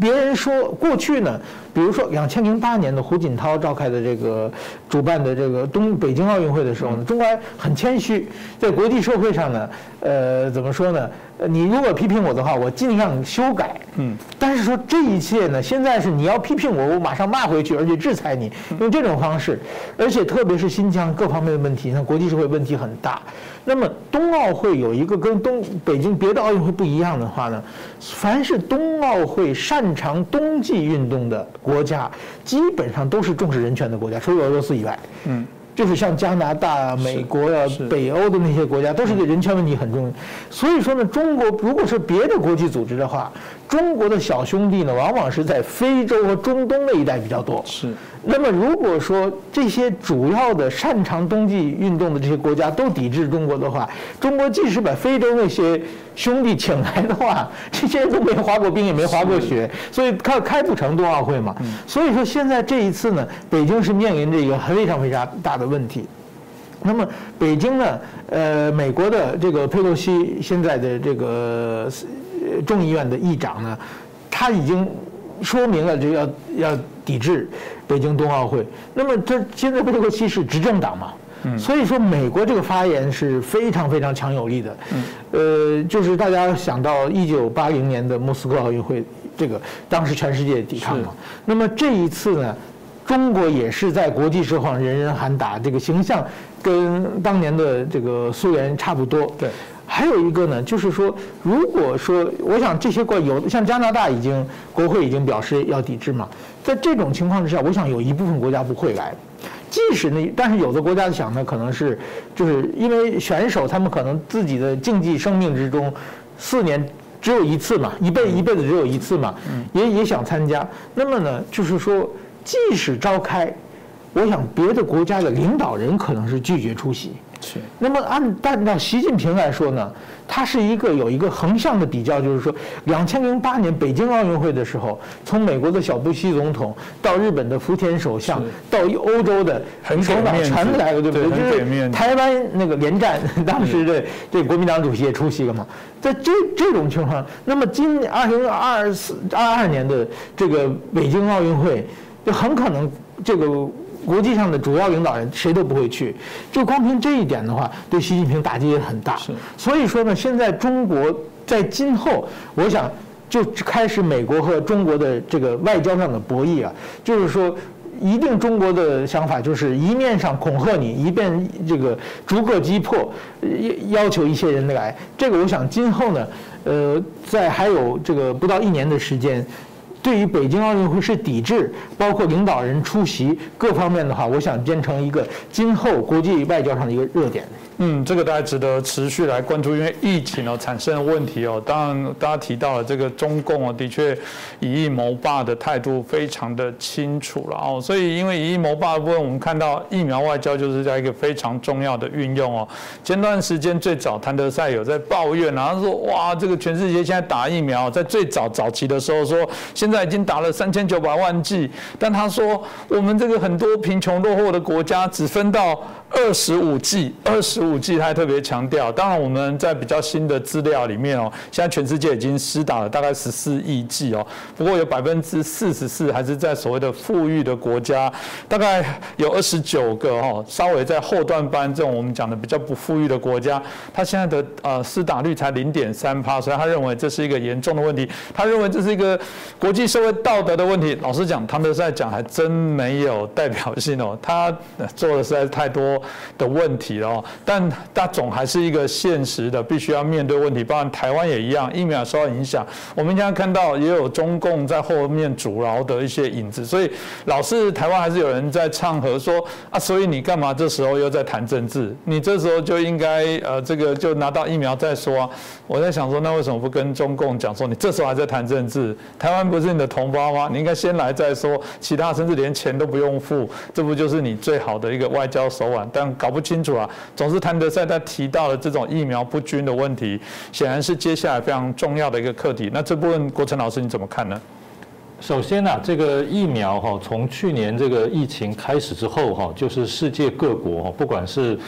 别人说过去呢。比如说，两千零八年的胡锦涛召开的这个主办的这个东北京奥运会的时候呢，中国很谦虚，在国际社会上呢，呃，怎么说呢？你如果批评我的话，我尽量修改。嗯。但是说这一切呢，现在是你要批评我，我马上骂回去，而且制裁你，用这种方式，而且特别是新疆各方面的问题，那国际社会问题很大。那么冬奥会有一个跟东北京别的奥运会不一样的话呢，凡是冬奥会擅长冬季运动的。国家基本上都是重视人权的国家，除了俄罗斯以外，嗯，就是像加拿大、美国呀、北欧的那些国家，都是对人权问题很重要。所以说呢，中国如果是别的国际组织的话，中国的小兄弟呢，往往是在非洲和中东那一带比较多。是。那么如果说这些主要的擅长冬季运动的这些国家都抵制中国的话，中国即使把非洲那些兄弟请来的话，这些人都没滑过冰，也没滑过雪，所以开开不成冬奥会嘛。所以说现在这一次呢，北京是面临着一个非常非常大的问题。那么北京呢，呃，美国的这个佩洛西现在的这个众议院的议长呢，他已经说明了就要要抵制。北京冬奥会，那么这现在佩洛西是执政党嘛？所以说美国这个发言是非常非常强有力的。呃，就是大家想到一九八零年的莫斯科奥运会，这个当时全世界抵抗嘛。那么这一次呢，中国也是在国际社会上人人喊打，这个形象跟当年的这个苏联差不多。对。还有一个呢，就是说，如果说，我想这些国有像加拿大已经国会已经表示要抵制嘛，在这种情况之下，我想有一部分国家不会来，即使呢，但是有的国家想呢，可能是就是因为选手他们可能自己的竞技生命之中，四年只有一次嘛，一辈一辈子只有一次嘛，也也想参加，那么呢，就是说，即使召开，我想别的国家的领导人可能是拒绝出席。是。那么按按照习近平来说呢，他是一个有一个横向的比较，就是说，两千零八年北京奥运会的时候，从美国的小布希总统到日本的福田首相，到欧洲的首脑全来了，对不对？就是台湾那个连战，当时的这国民党主席也出席了嘛。在这这种情况，那么今二零二四二二年的这个北京奥运会，就很可能这个。国际上的主要领导人谁都不会去，就光凭这一点的话，对习近平打击也很大。是，所以说呢，现在中国在今后，我想就开始美国和中国的这个外交上的博弈啊，就是说，一定中国的想法就是一面上恐吓你，一边这个逐个击破，要求一些人来。这个我想今后呢，呃，在还有这个不到一年的时间。对于北京奥运会是抵制，包括领导人出席各方面的话，我想变成一个今后国际外交上的一个热点。嗯，这个大家值得持续来关注，因为疫情哦产生的问题哦，当然大家提到了这个中共哦，的确以疫谋霸的态度非常的清楚了哦，所以因为以疫谋霸的部分，我们看到疫苗外交就是在一个非常重要的运用哦。前段时间最早谭德赛有在抱怨，然后说哇，这个全世界现在打疫苗，在最早早期的时候说现在在已经打了三千九百万剂，但他说我们这个很多贫穷落后的国家只分到。二十五剂二十五剂他还特别强调。当然，我们在比较新的资料里面哦，现在全世界已经施打了大概十四亿剂哦。不过有百分之四十四还是在所谓的富裕的国家，大概有二十九个哦，稍微在后段班这种我们讲的比较不富裕的国家，他现在的呃施打率才零点三趴，所以他认为这是一个严重的问题。他认为这是一个国际社会道德的问题，老实讲，唐德赛讲还真没有代表性哦。他做的实在是太多的问题了。但大总还是一个现实的，必须要面对问题。包括台湾也一样，疫苗受到影响。我们现在看到也有中共在后面阻挠的一些影子，所以老是台湾还是有人在唱和说啊，所以你干嘛这时候又在谈政治？你这时候就应该呃，这个就拿到疫苗再说啊。我在想说，那为什么不跟中共讲说，你这时候还在谈政治？台湾不是你的同胞吗？你应该先来再说，其他甚至连钱都不用付，这不就是你最好的一个外交手腕？但搞不清楚啊，总是谭德赛他提到了这种疫苗不均的问题，显然是接下来非常重要的一个课题。那这部分，国成老师你怎么看呢？首先呢，这个疫苗哈，从去年这个疫情开始之后哈，就是世界各国哈，不管是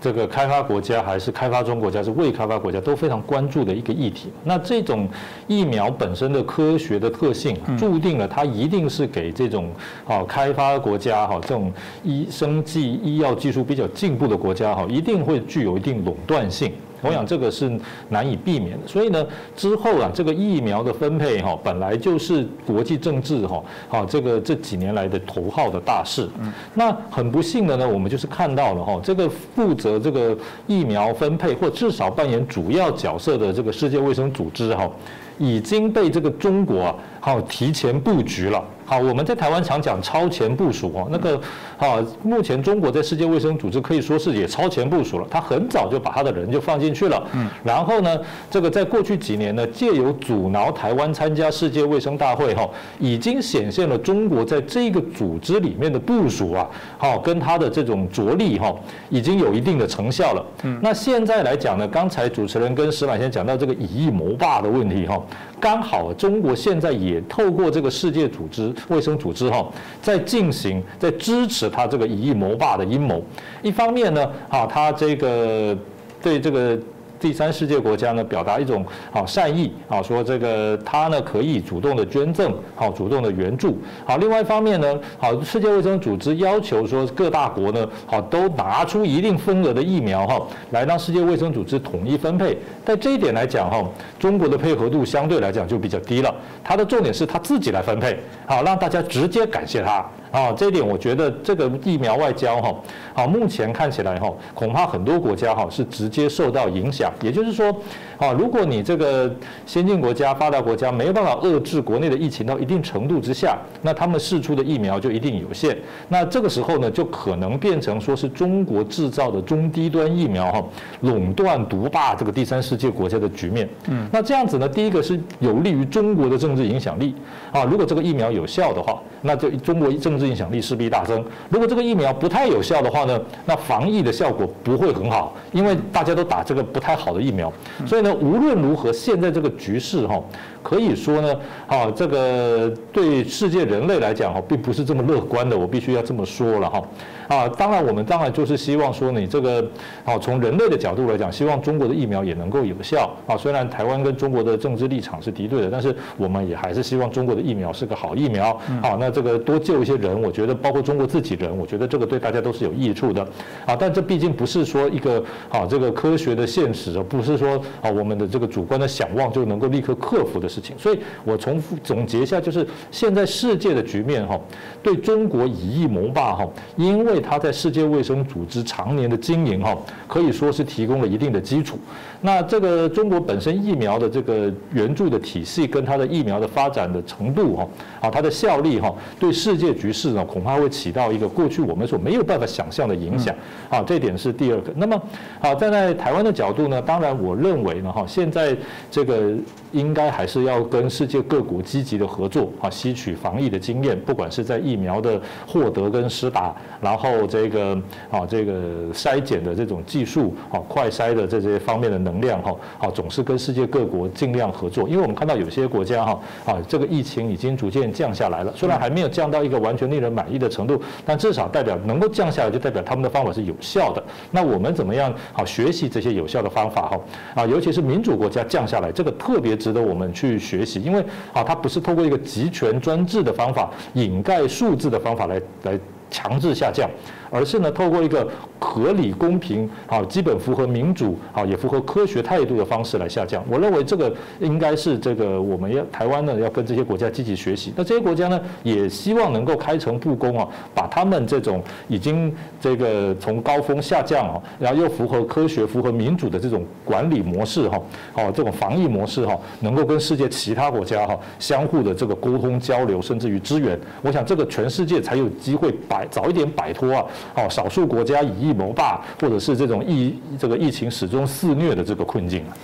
这个开发国家还是开发中国家，是未开发国家都非常关注的一个议题。那这种疫苗本身的科学的特性，注定了它一定是给这种啊开发国家哈，这种医生技医药技术比较进步的国家哈，一定会具有一定垄断性。我想这个是难以避免的，所以呢，之后啊，这个疫苗的分配哈，本来就是国际政治哈，好这个这几年来的头号的大事。那很不幸的呢，我们就是看到了哈，这个负责这个疫苗分配或至少扮演主要角色的这个世界卫生组织哈，已经被这个中国啊，好提前布局了。好，我们在台湾常讲超前部署哦，那个，好，目前中国在世界卫生组织可以说是也超前部署了，他很早就把他的人就放进去了，嗯，然后呢，这个在过去几年呢，借由阻挠台湾参加世界卫生大会哈，已经显现了中国在这个组织里面的部署啊，好，跟他的这种着力哈，已经有一定的成效了，嗯，那现在来讲呢，刚才主持人跟石满先讲到这个以疫谋霸的问题哈。刚好中国现在也也透过这个世界组织卫生组织哈，在进行在支持他这个以疫谋霸的阴谋。一方面呢，啊，他这个对这个。第三世界国家呢，表达一种好善意啊，说这个他呢可以主动的捐赠，好主动的援助，好。另外一方面呢，好世界卫生组织要求说各大国呢，好都拿出一定份额的疫苗哈，来让世界卫生组织统一分配。但这一点来讲哈，中国的配合度相对来讲就比较低了。它的重点是他自己来分配，好让大家直接感谢他。啊，这一点我觉得这个疫苗外交哈，啊，目前看起来哈，恐怕很多国家哈是直接受到影响。也就是说，啊，如果你这个先进国家、发达国家没有办法遏制国内的疫情到一定程度之下，那他们试出的疫苗就一定有限。那这个时候呢，就可能变成说是中国制造的中低端疫苗哈，垄断独霸这个第三世界国家的局面。嗯，那这样子呢，第一个是有利于中国的政治影响力啊。如果这个疫苗有效的话，那就中国政治。影响力势必大增。如果这个疫苗不太有效的话呢，那防疫的效果不会很好，因为大家都打这个不太好的疫苗。所以呢，无论如何，现在这个局势哈。可以说呢，啊，这个对世界人类来讲哈，并不是这么乐观的。我必须要这么说了哈，啊，当然我们当然就是希望说你这个，啊，从人类的角度来讲，希望中国的疫苗也能够有效啊。虽然台湾跟中国的政治立场是敌对的，但是我们也还是希望中国的疫苗是个好疫苗啊。那这个多救一些人，我觉得包括中国自己人，我觉得这个对大家都是有益处的啊。但这毕竟不是说一个啊这个科学的现实，而不是说啊我们的这个主观的想望就能够立刻克服的。事情，所以我重复总结一下，就是现在世界的局面哈，对中国以疫谋霸哈，因为它在世界卫生组织常年的经营哈，可以说是提供了一定的基础。那这个中国本身疫苗的这个援助的体系跟它的疫苗的发展的程度哈，啊，它的效力哈，对世界局势呢，恐怕会起到一个过去我们所没有办法想象的影响。啊，这点是第二个。那么，好，站在台湾的角度呢，当然我认为呢，哈，现在这个应该还是要跟世界各国积极的合作啊，吸取防疫的经验，不管是在疫苗的获得跟施打，然后这个啊，这个筛检的这种技术啊，快筛的这些方面的能。量哈，啊，总是跟世界各国尽量合作，因为我们看到有些国家哈，啊，这个疫情已经逐渐降下来了，虽然还没有降到一个完全令人满意的程度，但至少代表能够降下来，就代表他们的方法是有效的。那我们怎么样好学习这些有效的方法哈？啊，尤其是民主国家降下来，这个特别值得我们去去学习，因为啊，它不是通过一个集权专制的方法、掩盖数字的方法来来。强制下降，而是呢透过一个合理、公平、啊基本符合民主、啊也符合科学态度的方式来下降。我认为这个应该是这个我们要台湾呢要跟这些国家积极学习。那这些国家呢也希望能够开诚布公啊，把他们这种已经这个从高峰下降啊，然后又符合科学、符合民主的这种管理模式哈，好这种防疫模式哈，能够跟世界其他国家哈相互的这个沟通交流，甚至于支援。我想这个全世界才有机会把早一点摆脱啊，哦少数国家以疫谋霸，或者是这种疫这个疫情始终肆虐的这个困境啊。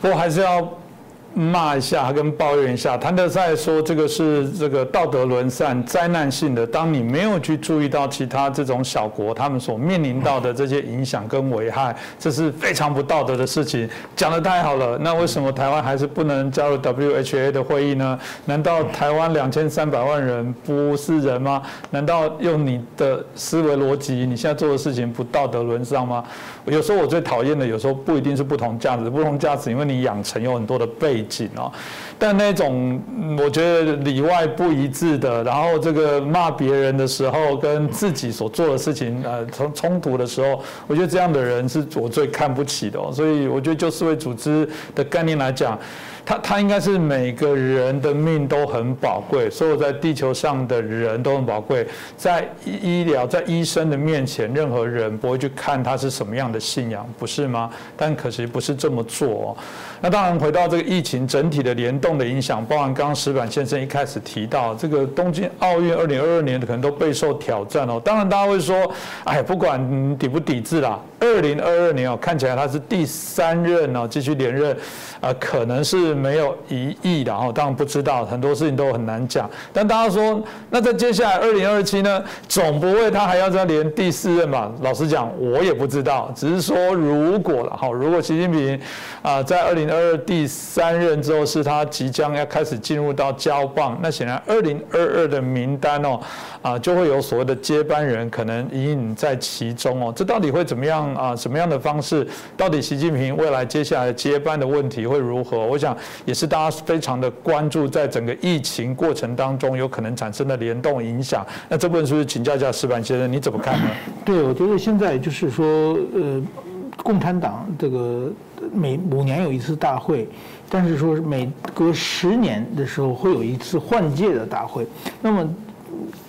不过还是要。骂一下，跟抱怨一下。谭德赛说，这个是这个道德沦丧、灾难性的。当你没有去注意到其他这种小国他们所面临到的这些影响跟危害，这是非常不道德的事情。讲的太好了，那为什么台湾还是不能加入 WHA 的会议呢？难道台湾两千三百万人不是人吗？难道用你的思维逻辑，你现在做的事情不道德沦丧吗？有时候我最讨厌的，有时候不一定是不同价值，不同价值，因为你养成有很多的背景哦。但那种我觉得里外不一致的，然后这个骂别人的时候，跟自己所做的事情呃冲冲突的时候，我觉得这样的人是我最看不起的。所以我觉得就世卫组织的概念来讲。他他应该是每个人的命都很宝贵，所有在地球上的人都很宝贵，在医疗在医生的面前，任何人不会去看他是什么样的信仰，不是吗？但可惜不是这么做。那当然回到这个疫情整体的联动的影响，包含刚刚石板先生一开始提到这个东京奥运二零二二年的可能都备受挑战哦。当然大家会说，哎，不管抵不抵制啦，二零二二年哦，看起来他是第三任哦，继续连任，啊，可能是。没有疑义的哦，当然不知道，很多事情都很难讲。但大家说，那在接下来二零二七呢，总不会他还要再连第四任吧？老实讲，我也不知道。只是说，如果了哈，如果习近平啊在二零二二第三任之后是他即将要开始进入到交棒，那显然二零二二的名单哦啊就会有所谓的接班人可能隐隐在其中哦。这到底会怎么样啊？什么样的方式？到底习近平未来接下来接班的问题会如何？我想。也是大家非常的关注，在整个疫情过程当中有可能产生的联动影响。那这部分是不是请教一下石板先生，你怎么看呢？对，我觉得现在就是说，呃，共产党这个每五年有一次大会，但是说每隔十年的时候会有一次换届的大会。那么。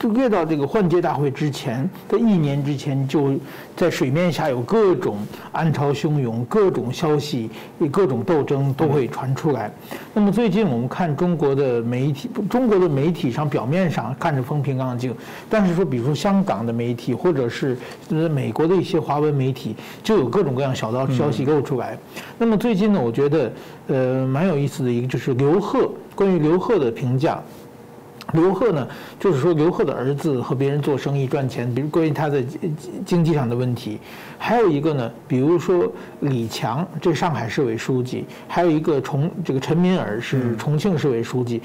就越到这个换届大会之前的一年之前，就在水面下有各种暗潮汹涌，各种消息，各种斗争都会传出来。那么最近我们看中国的媒体，中国的媒体上表面上看着风平浪静，但是说，比如说香港的媒体，或者是美国的一些华文媒体，就有各种各样小道消息露出来。那么最近呢，我觉得呃蛮有意思的一个就是刘贺关于刘贺的评价。刘贺呢，就是说刘贺的儿子和别人做生意赚钱，比如关于他的经济上的问题。还有一个呢，比如说李强，这上海市委书记，还有一个重这个陈敏尔是重庆市委书记，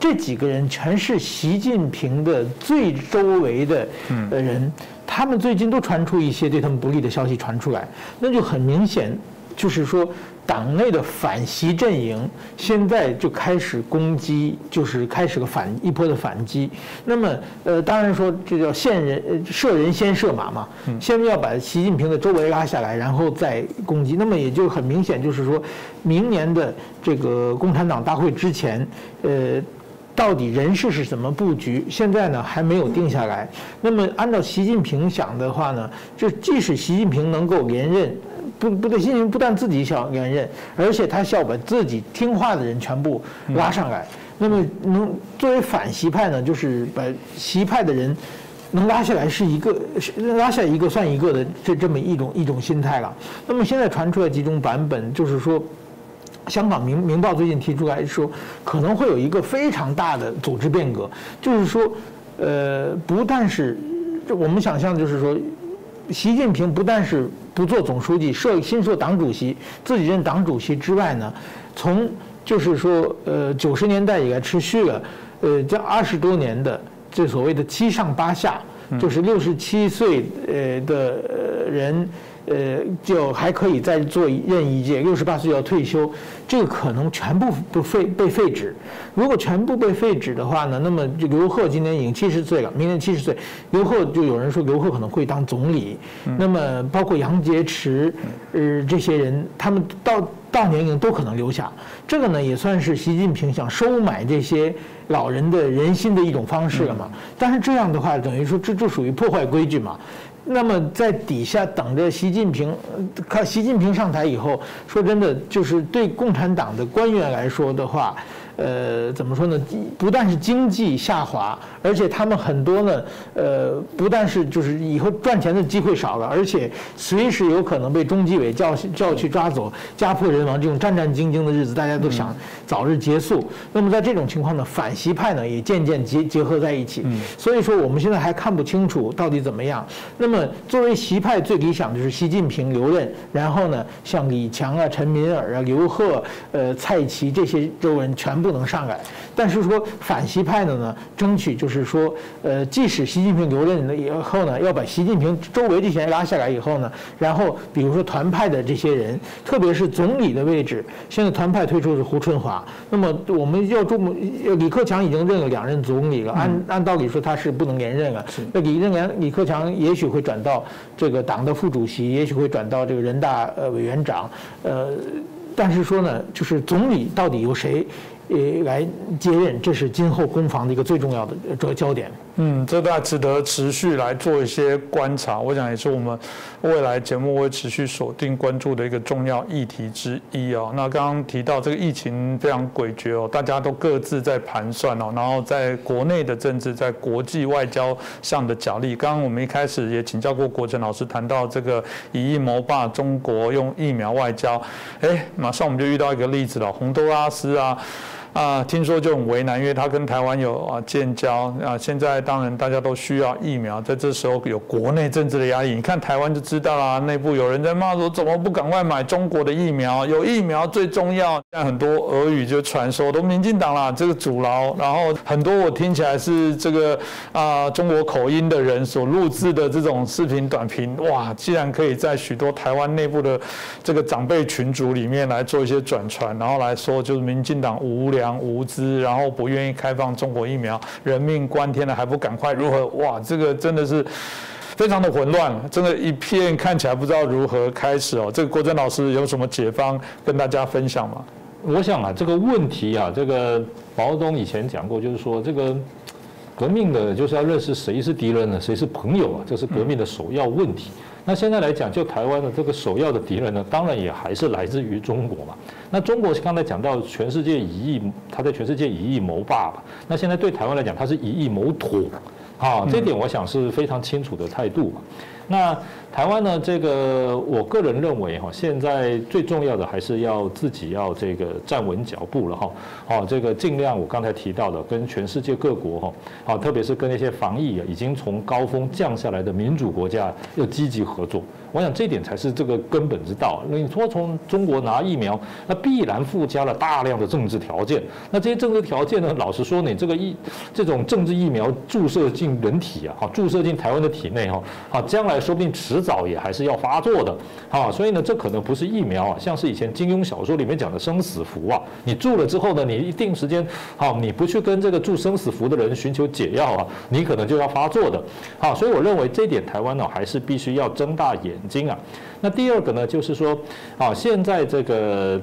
这几个人全是习近平的最周围的人，他们最近都传出一些对他们不利的消息传出来，那就很明显，就是说。党内的反习阵营现在就开始攻击，就是开始个反一波的反击。那么，呃，当然说这叫先人射人先射马嘛，先要把习近平的周围拉下来，然后再攻击。那么也就很明显，就是说明年的这个共产党大会之前，呃，到底人事是怎么布局，现在呢还没有定下来。那么按照习近平想的话呢，就即使习近平能够连任。不不对，习近平不但自己想连任，而且他需要把自己听话的人全部拉上来。那么能作为反习派呢，就是把习派的人能拉下来是一个，拉下一个算一个的这这么一种一种心态了。那么现在传出来几种版本，就是说，香港明明报最近提出来说，可能会有一个非常大的组织变革，就是说，呃，不但是我们想象，就是说，习近平不但是。不做总书记，设新设党主席，自己任党主席之外呢，从就是说，呃，九十年代以来持续了，呃，这二十多年的这所谓的七上八下，就是六十七岁呃的人，呃，就还可以再做任一届，六十八岁要退休，这个可能全部不废被废止。如果全部被废止的话呢，那么就刘鹤今年已经七十岁了，明年七十岁，刘鹤就有人说刘鹤可能会当总理。那么包括杨洁篪，呃，这些人他们到到年龄都可能留下。这个呢也算是习近平想收买这些老人的人心的一种方式了嘛。但是这样的话，等于说这就属于破坏规矩嘛。那么在底下等着习近平，看习近平上台以后，说真的，就是对共产党的官员来说的话。呃，怎么说呢？不但是经济下滑，而且他们很多呢，呃，不但是就是以后赚钱的机会少了，而且随时有可能被中纪委叫叫去抓走，家破人亡这种战战兢兢的日子，大家都想早日结束。那么在这种情况呢，反习派呢也渐渐结结合在一起。所以说我们现在还看不清楚到底怎么样。那么作为习派最理想就是习近平留任，然后呢，像李强啊、陈敏尔啊、刘鹤、呃、蔡奇这些州人全部。不能上来，但是说反习派的呢，争取就是说，呃，即使习近平留任了以后呢，要把习近平周围这些人拉下来以后呢，然后比如说团派的这些人，特别是总理的位置，现在团派推出是胡春华，那么我们要注目，李克强已经任了两任总理了，按按道理说他是不能连任了，那李任连李克强也许会转到这个党的副主席，也许会转到这个人大呃委员长，呃，但是说呢，就是总理到底由谁？呃，来接任，这是今后攻防的一个最重要的这个焦点。嗯，这大家值得持续来做一些观察。我想也是我们未来节目会持续锁定关注的一个重要议题之一哦。那刚刚提到这个疫情非常诡谲哦，大家都各自在盘算哦，然后在国内的政治，在国际外交上的角力。刚刚我们一开始也请教过国成老师，谈到这个以疫谋霸，中国用疫苗外交，哎，马上我们就遇到一个例子了，洪都拉斯啊。啊，听说就很为难，因为他跟台湾有啊建交啊。现在当然大家都需要疫苗，在这时候有国内政治的压力。你看台湾就知道啦，内部有人在骂说，怎么不赶快买中国的疫苗？有疫苗最重要。现在很多俄语就传说都民进党啦，这个阻挠。然后很多我听起来是这个啊中国口音的人所录制的这种视频短评，哇，既然可以在许多台湾内部的这个长辈群组里面来做一些转传，然后来说就是民进党无。良无知，然后不愿意开放中国疫苗，人命关天了还不赶快？如何？哇，这个真的是非常的混乱，真的，一片看起来不知道如何开始哦。这个郭真老师有什么解方跟大家分享吗？我想啊，这个问题啊，这个毛泽东以前讲过，就是说这个革命的就是要认识谁是敌人呢，谁是朋友啊，这是革命的首要问题。那现在来讲，就台湾的这个首要的敌人呢，当然也还是来自于中国嘛。那中国刚才讲到全世界以亿，他在全世界以亿谋霸吧。那现在对台湾来讲，他是以亿谋妥，啊，这点我想是非常清楚的态度嘛。那台湾呢？这个我个人认为哈，现在最重要的还是要自己要这个站稳脚步了哈。好，这个尽量我刚才提到的，跟全世界各国哈，好，特别是跟那些防疫啊已经从高峰降下来的民主国家要积极合作。我想这点才是这个根本之道。那你说从中国拿疫苗，那必然附加了大量的政治条件。那这些政治条件呢？老实说，你这个疫这种政治疫苗注射进人体啊，好，注射进台湾的体内哈，好，将来说不定迟。迟早也还是要发作的，啊，所以呢，这可能不是疫苗啊，像是以前金庸小说里面讲的生死符啊，你注了之后呢，你一定时间，好，你不去跟这个注生死符的人寻求解药啊，你可能就要发作的，好，所以我认为这点台湾呢，还是必须要睁大眼睛啊。那第二个呢，就是说，啊，现在这个。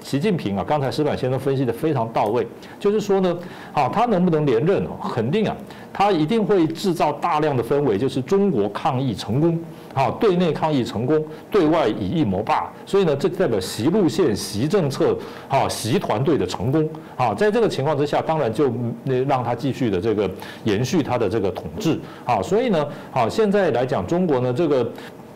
习近平啊，刚才石板先生分析的非常到位，就是说呢，啊，他能不能连任哦？肯定啊，他一定会制造大量的氛围，就是中国抗疫成功，啊，对内抗疫成功，对外以疫谋霸，所以呢，这代表习路线、习政策、啊，习团队的成功，啊，在这个情况之下，当然就让他继续的这个延续他的这个统治，啊，所以呢，啊，现在来讲，中国呢，这个。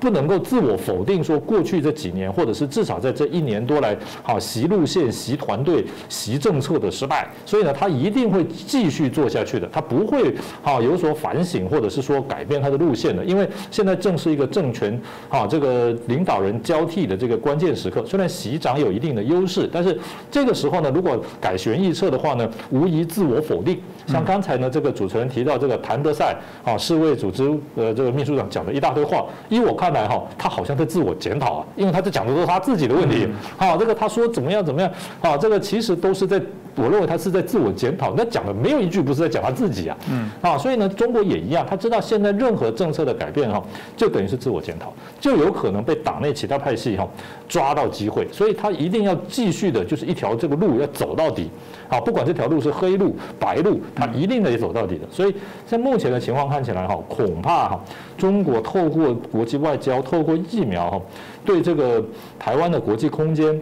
不能够自我否定说过去这几年，或者是至少在这一年多来，好习路线、习团队、习政策的失败，所以呢，他一定会继续做下去的，他不会好有所反省，或者是说改变他的路线的，因为现在正是一个政权啊这个领导人交替的这个关键时刻。虽然习长有一定的优势，但是这个时候呢，如果改弦易辙的话呢，无疑自我否定。像刚才呢，这个主持人提到这个谭德赛啊，世卫组织呃这个秘书长讲的一大堆话，依我看。看来哈，他好像在自我检讨啊，因为他在讲的都是他自己的问题。好，这个他说怎么样怎么样，啊，这个其实都是在。我认为他是在自我检讨，那讲的没有一句不是在讲他自己啊，嗯，啊，所以呢，中国也一样，他知道现在任何政策的改变哈，就等于是自我检讨，就有可能被党内其他派系哈抓到机会，所以他一定要继续的，就是一条这个路要走到底，啊，不管这条路是黑路白路，他一定得走到底的。所以在目前的情况看起来哈，恐怕哈，中国透过国际外交，透过疫苗哈，对这个台湾的国际空间。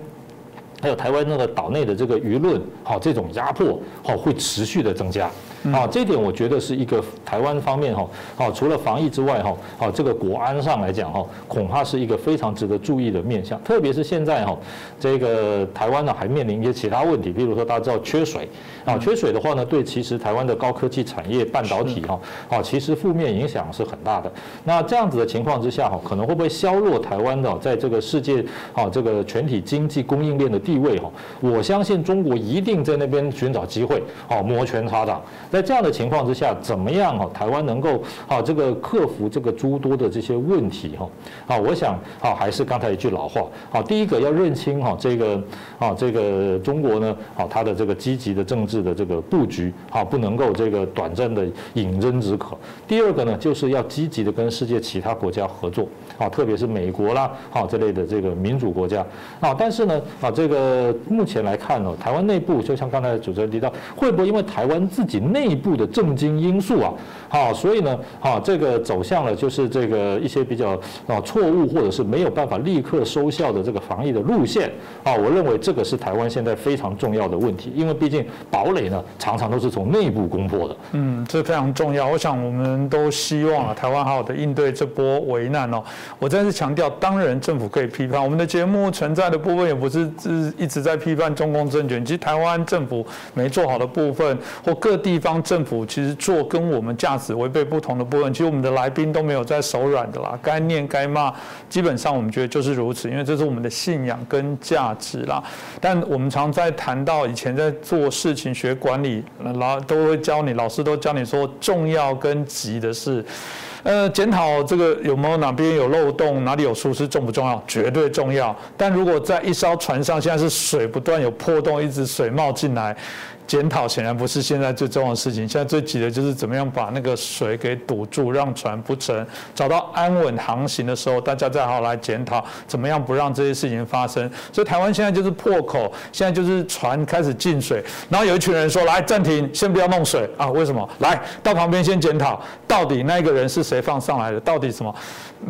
还有台湾那个岛内的这个舆论，好，这种压迫，好，会持续的增加。啊，这一点我觉得是一个台湾方面哈，好，除了防疫之外哈，好，这个国安上来讲哈，恐怕是一个非常值得注意的面向。特别是现在哈，这个台湾呢还面临一些其他问题，比如说大家知道缺水，啊，缺水的话呢，对其实台湾的高科技产业、半导体哈，啊，其实负面影响是很大的。那这样子的情况之下哈，可能会不会削弱台湾的在这个世界啊这个全体经济供应链的地位哈？我相信中国一定在那边寻找机会，哦，摩拳擦掌。在这样的情况之下，怎么样哈？台湾能够啊这个克服这个诸多的这些问题哈？啊，我想啊，还是刚才一句老话，啊，第一个要认清哈这个啊这个中国呢，啊它的这个积极的政治的这个布局，啊不能够这个短暂的饮鸩止渴。第二个呢，就是要积极的跟世界其他国家合作，啊，特别是美国啦，啊这类的这个民主国家，啊，但是呢，啊这个目前来看呢，台湾内部就像刚才主持人提到，会不会因为台湾自己内内部的政经因素啊，好，所以呢，好，这个走向了就是这个一些比较啊错误或者是没有办法立刻收效的这个防疫的路线啊，我认为这个是台湾现在非常重要的问题，因为毕竟堡垒呢常常都是从内部攻破的。嗯，这非常重要。我想我们都希望啊，台湾好好的应对这波危难哦。我再次强调，当然政府可以批判我们的节目存在的部分，也不是是一直在批判中共政权，其实台湾政府没做好的部分或各地方。帮政府其实做跟我们价值违背不同的部分，其实我们的来宾都没有在手软的啦，该念该骂，基本上我们觉得就是如此，因为这是我们的信仰跟价值啦。但我们常在谈到以前在做事情学管理，老都会教你，老师都教你说重要跟急的事。呃，检讨这个有没有哪边有漏洞，哪里有疏失重不重要？绝对重要。但如果在一艘船上，现在是水不断有破洞，一直水冒进来。检讨显然不是现在最重要的事情，现在最急的就是怎么样把那个水给堵住，让船不沉，找到安稳航行的时候，大家再好来检讨怎么样不让这些事情发生。所以台湾现在就是破口，现在就是船开始进水，然后有一群人说来暂停，先不要弄水啊？为什么？来到旁边先检讨，到底那个人是谁放上来的？到底什么？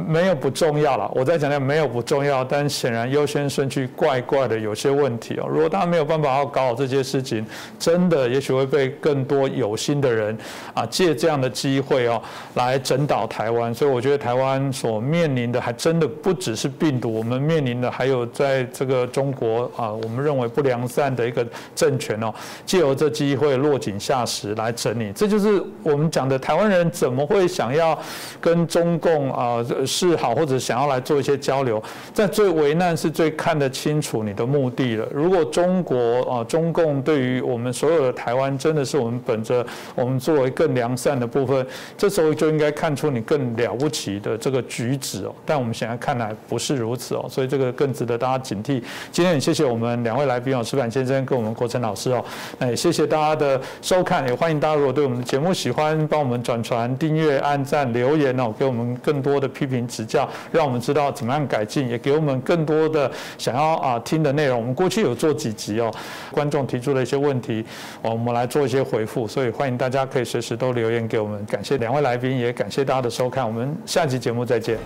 没有不重要了，我再讲讲没有不重要，但显然优先顺序怪怪的，有些问题哦。如果大家没有办法要搞好这些事情，真的也许会被更多有心的人啊借这样的机会哦来整倒台湾。所以我觉得台湾所面临的还真的不只是病毒，我们面临的还有在这个中国啊，我们认为不良善的一个政权哦，借由这机会落井下石来整理。这就是我们讲的台湾人怎么会想要跟中共啊？示好或者想要来做一些交流，在最危难是最看得清楚你的目的了。如果中国啊中共对于我们所有的台湾真的是我们本着我们作为更良善的部分，这时候就应该看出你更了不起的这个举止哦。但我们现在看来不是如此哦，所以这个更值得大家警惕。今天也谢谢我们两位来宾哦，石板先生跟我们国成老师哦，那也谢谢大家的收看，也欢迎大家如果对我们的节目喜欢，帮我们转传、订阅、按赞、留言哦，给我们更多的批。评指教，让我们知道怎么样改进，也给我们更多的想要啊听的内容。我们过去有做几集哦，观众提出了一些问题，我们来做一些回复。所以欢迎大家可以随时都留言给我们。感谢两位来宾，也感谢大家的收看。我们下期节目再见。